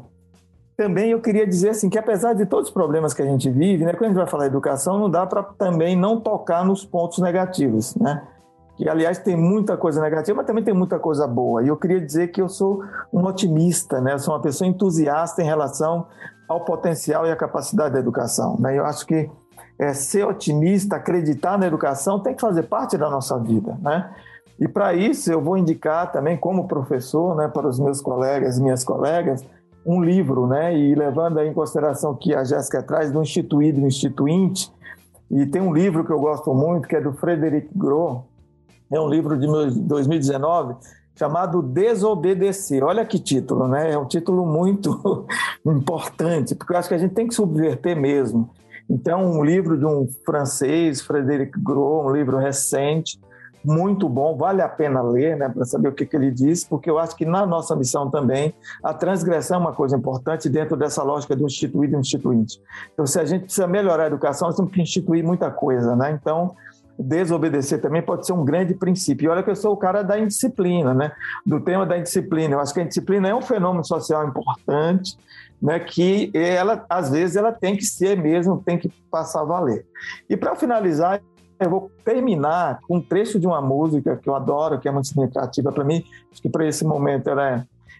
também eu queria dizer assim que apesar de todos os problemas que a gente vive, né, quando a gente vai falar de educação, não dá para também não tocar nos pontos negativos, né? Que aliás tem muita coisa negativa, mas também tem muita coisa boa. E eu queria dizer que eu sou um otimista, né? Eu sou uma pessoa entusiasta em relação ao potencial e à capacidade da educação, né? Eu acho que é, ser otimista, acreditar na educação tem que fazer parte da nossa vida, né? E para isso eu vou indicar também como professor, né, para os meus colegas minhas colegas, um livro, né? E levando em consideração que a Jéssica traz do instituído e instituinte, e tem um livro que eu gosto muito, que é do Frederic Gros, é um livro de 2019, chamado Desobedecer. Olha que título, né? É um título muito importante, porque eu acho que a gente tem que subverter mesmo. Então, um livro de um francês, Frederic Gros, um livro recente, muito bom, vale a pena ler, né, para saber o que, que ele diz, porque eu acho que na nossa missão também a transgressão é uma coisa importante dentro dessa lógica do instituído e instituinte. Então, se a gente precisa melhorar a educação, nós temos que instituir muita coisa, né? Então, desobedecer também pode ser um grande princípio. E olha que eu sou o cara da indisciplina, né? Do tema da indisciplina. Eu acho que a indisciplina é um fenômeno social importante, né? Que ela, às vezes, ela tem que ser mesmo, tem que passar a valer. E para finalizar, eu vou terminar com um trecho de uma música que eu adoro, que é muito significativa para mim, acho que para esse momento ela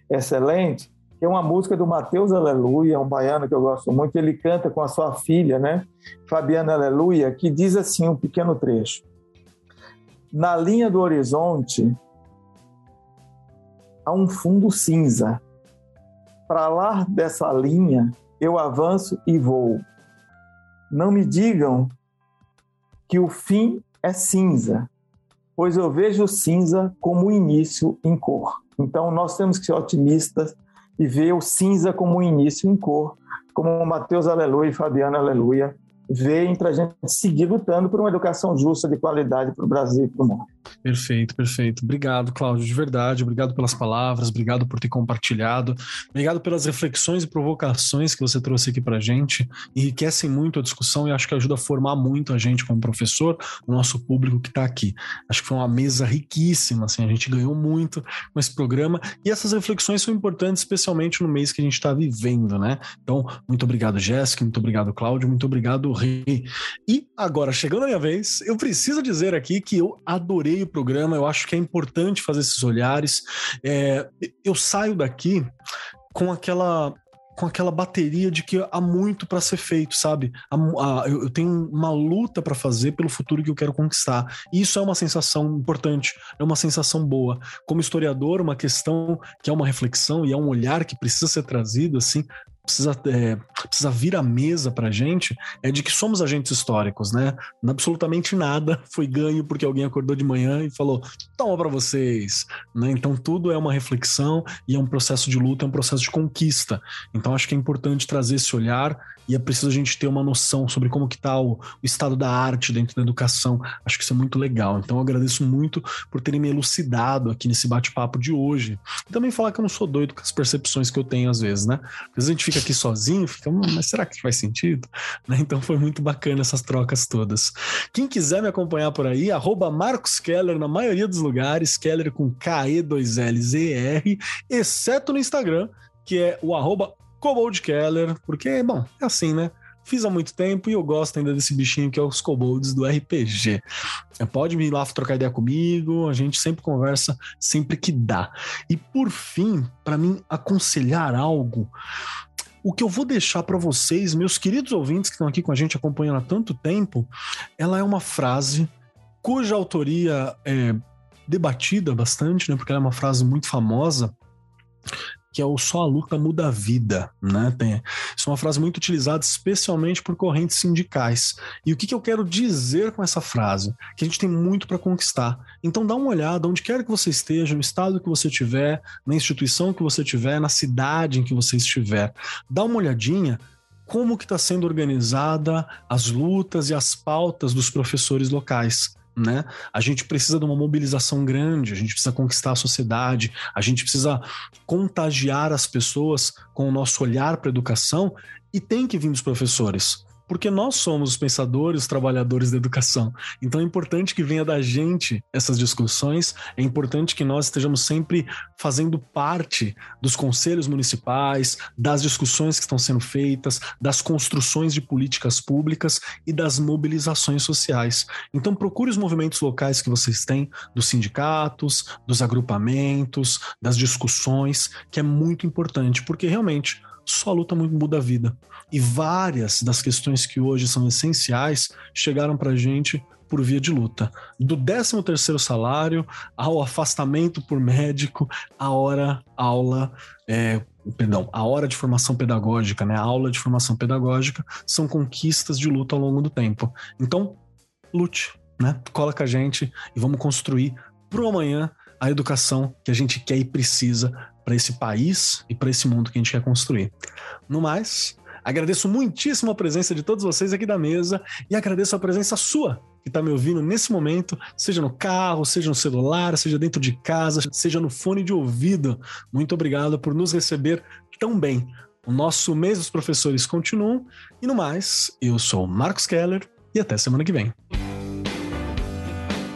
é excelente, que é uma música do Mateus Aleluia, um baiano que eu gosto muito, ele canta com a sua filha, né, Fabiana Aleluia, que diz assim um pequeno trecho. Na linha do horizonte há um fundo cinza. Para lá dessa linha eu avanço e vou. Não me digam que o fim é cinza, pois eu vejo cinza como o início em cor. Então nós temos que ser otimistas e ver o cinza como um início em cor, como Mateus Aleluia e Fabiano Aleluia veem para a gente seguir lutando por uma educação justa de qualidade para o Brasil e para o mundo. Perfeito, perfeito. Obrigado, Cláudio, de verdade. Obrigado pelas palavras, obrigado por ter compartilhado, obrigado pelas reflexões e provocações que você trouxe aqui para gente. Enriquecem muito a discussão e acho que ajuda a formar muito a gente como professor, o nosso público que está aqui. Acho que foi uma mesa riquíssima, assim, a gente ganhou muito com esse programa e essas reflexões são importantes, especialmente no mês que a gente está vivendo, né? Então, muito obrigado, Jéssica, muito obrigado, Cláudio, muito obrigado, Rei. E agora, chegando a minha vez, eu preciso dizer aqui que eu adorei o programa, eu acho que é importante fazer esses olhares. É, eu saio daqui com aquela com aquela bateria de que há muito para ser feito, sabe? Eu, tenho uma luta para fazer pelo futuro que eu quero conquistar. E isso é uma sensação importante, é uma sensação boa. Como historiador, uma questão que é uma reflexão e é um olhar que precisa ser trazido, assim, precisa, é, precisa vir à mesa para a gente é de que somos agentes históricos, né? Absolutamente nada foi ganho porque alguém acordou de manhã e falou: toma para vocês. Né? Então tudo é uma reflexão e é um processo de luta, é um processo de conquista. Então acho que é importante trazer esse olhar e é preciso a gente ter uma noção sobre como que está o, o, estado da arte dentro da educação. Acho que isso é muito legal. Então eu agradeço muito por terem me elucidado aqui nesse bate-papo de hoje. E também falar que eu não sou doido com as percepções que eu tenho às vezes, né? Às vezes a gente fica aqui sozinho, fica, hum, mas será que faz sentido? Né? Então foi muito bacana essas trocas todas. Quem quiser me acompanhar por aí, arroba Marcos Keller na maioria dos lugares, Keller com K-E-2-L-Z-E-R, exceto no Instagram, que é o arroba Kobold Keller, porque, bom, é assim, né? Fiz há muito tempo e eu gosto ainda desse bichinho que é os kobolds do RPG. Pode vir lá trocar ideia comigo, a gente sempre conversa sempre que dá. E por fim, para mim aconselhar algo, o que eu vou deixar para vocês, meus queridos ouvintes que estão aqui com a gente acompanhando há tanto tempo, ela é uma frase cuja autoria é debatida bastante, né? Porque ela é uma frase muito famosa, que é o só a luta muda a vida, né? Tem, isso é uma frase muito utilizada especialmente por correntes sindicais. E o que, que eu quero dizer com essa frase? Que a gente tem muito para conquistar. Então dá uma olhada onde quer que você esteja, no estado que você estiver, na instituição que você estiver, na cidade em que você estiver. Dá uma olhadinha como que está sendo organizada as lutas e as pautas dos professores locais né? A gente precisa de uma mobilização grande, a gente precisa conquistar a sociedade, a gente precisa contagiar as pessoas com o nosso olhar para a educação e tem que vir dos professores porque nós somos os pensadores, os trabalhadores da educação. Então é importante que venha da gente essas discussões, é importante que nós estejamos sempre fazendo parte dos conselhos municipais, das discussões que estão sendo feitas, das construções de políticas públicas e das mobilizações sociais. Então procure os movimentos locais que vocês têm, dos sindicatos, dos agrupamentos, das discussões, que é muito importante, porque realmente só a luta muda a vida. E várias das questões que hoje são essenciais chegaram para a gente por via de luta. Do 13 terceiro salário ao afastamento por médico, a hora aula, é, perdão, a hora de formação pedagógica, né, a aula de formação pedagógica, são conquistas de luta ao longo do tempo. Então, lute, né? Cola com a gente e vamos construir pro amanhã a educação que a gente quer e precisa para esse país e para esse mundo que a gente quer construir. No mais, agradeço muitíssimo a presença de todos vocês aqui da mesa e agradeço a presença sua que está me ouvindo nesse momento, seja no carro, seja no celular, seja dentro de casa, seja no fone de ouvido. Muito obrigado por nos receber tão bem. O nosso mês dos professores continua. E no mais, eu sou Marcos Keller e até semana que vem.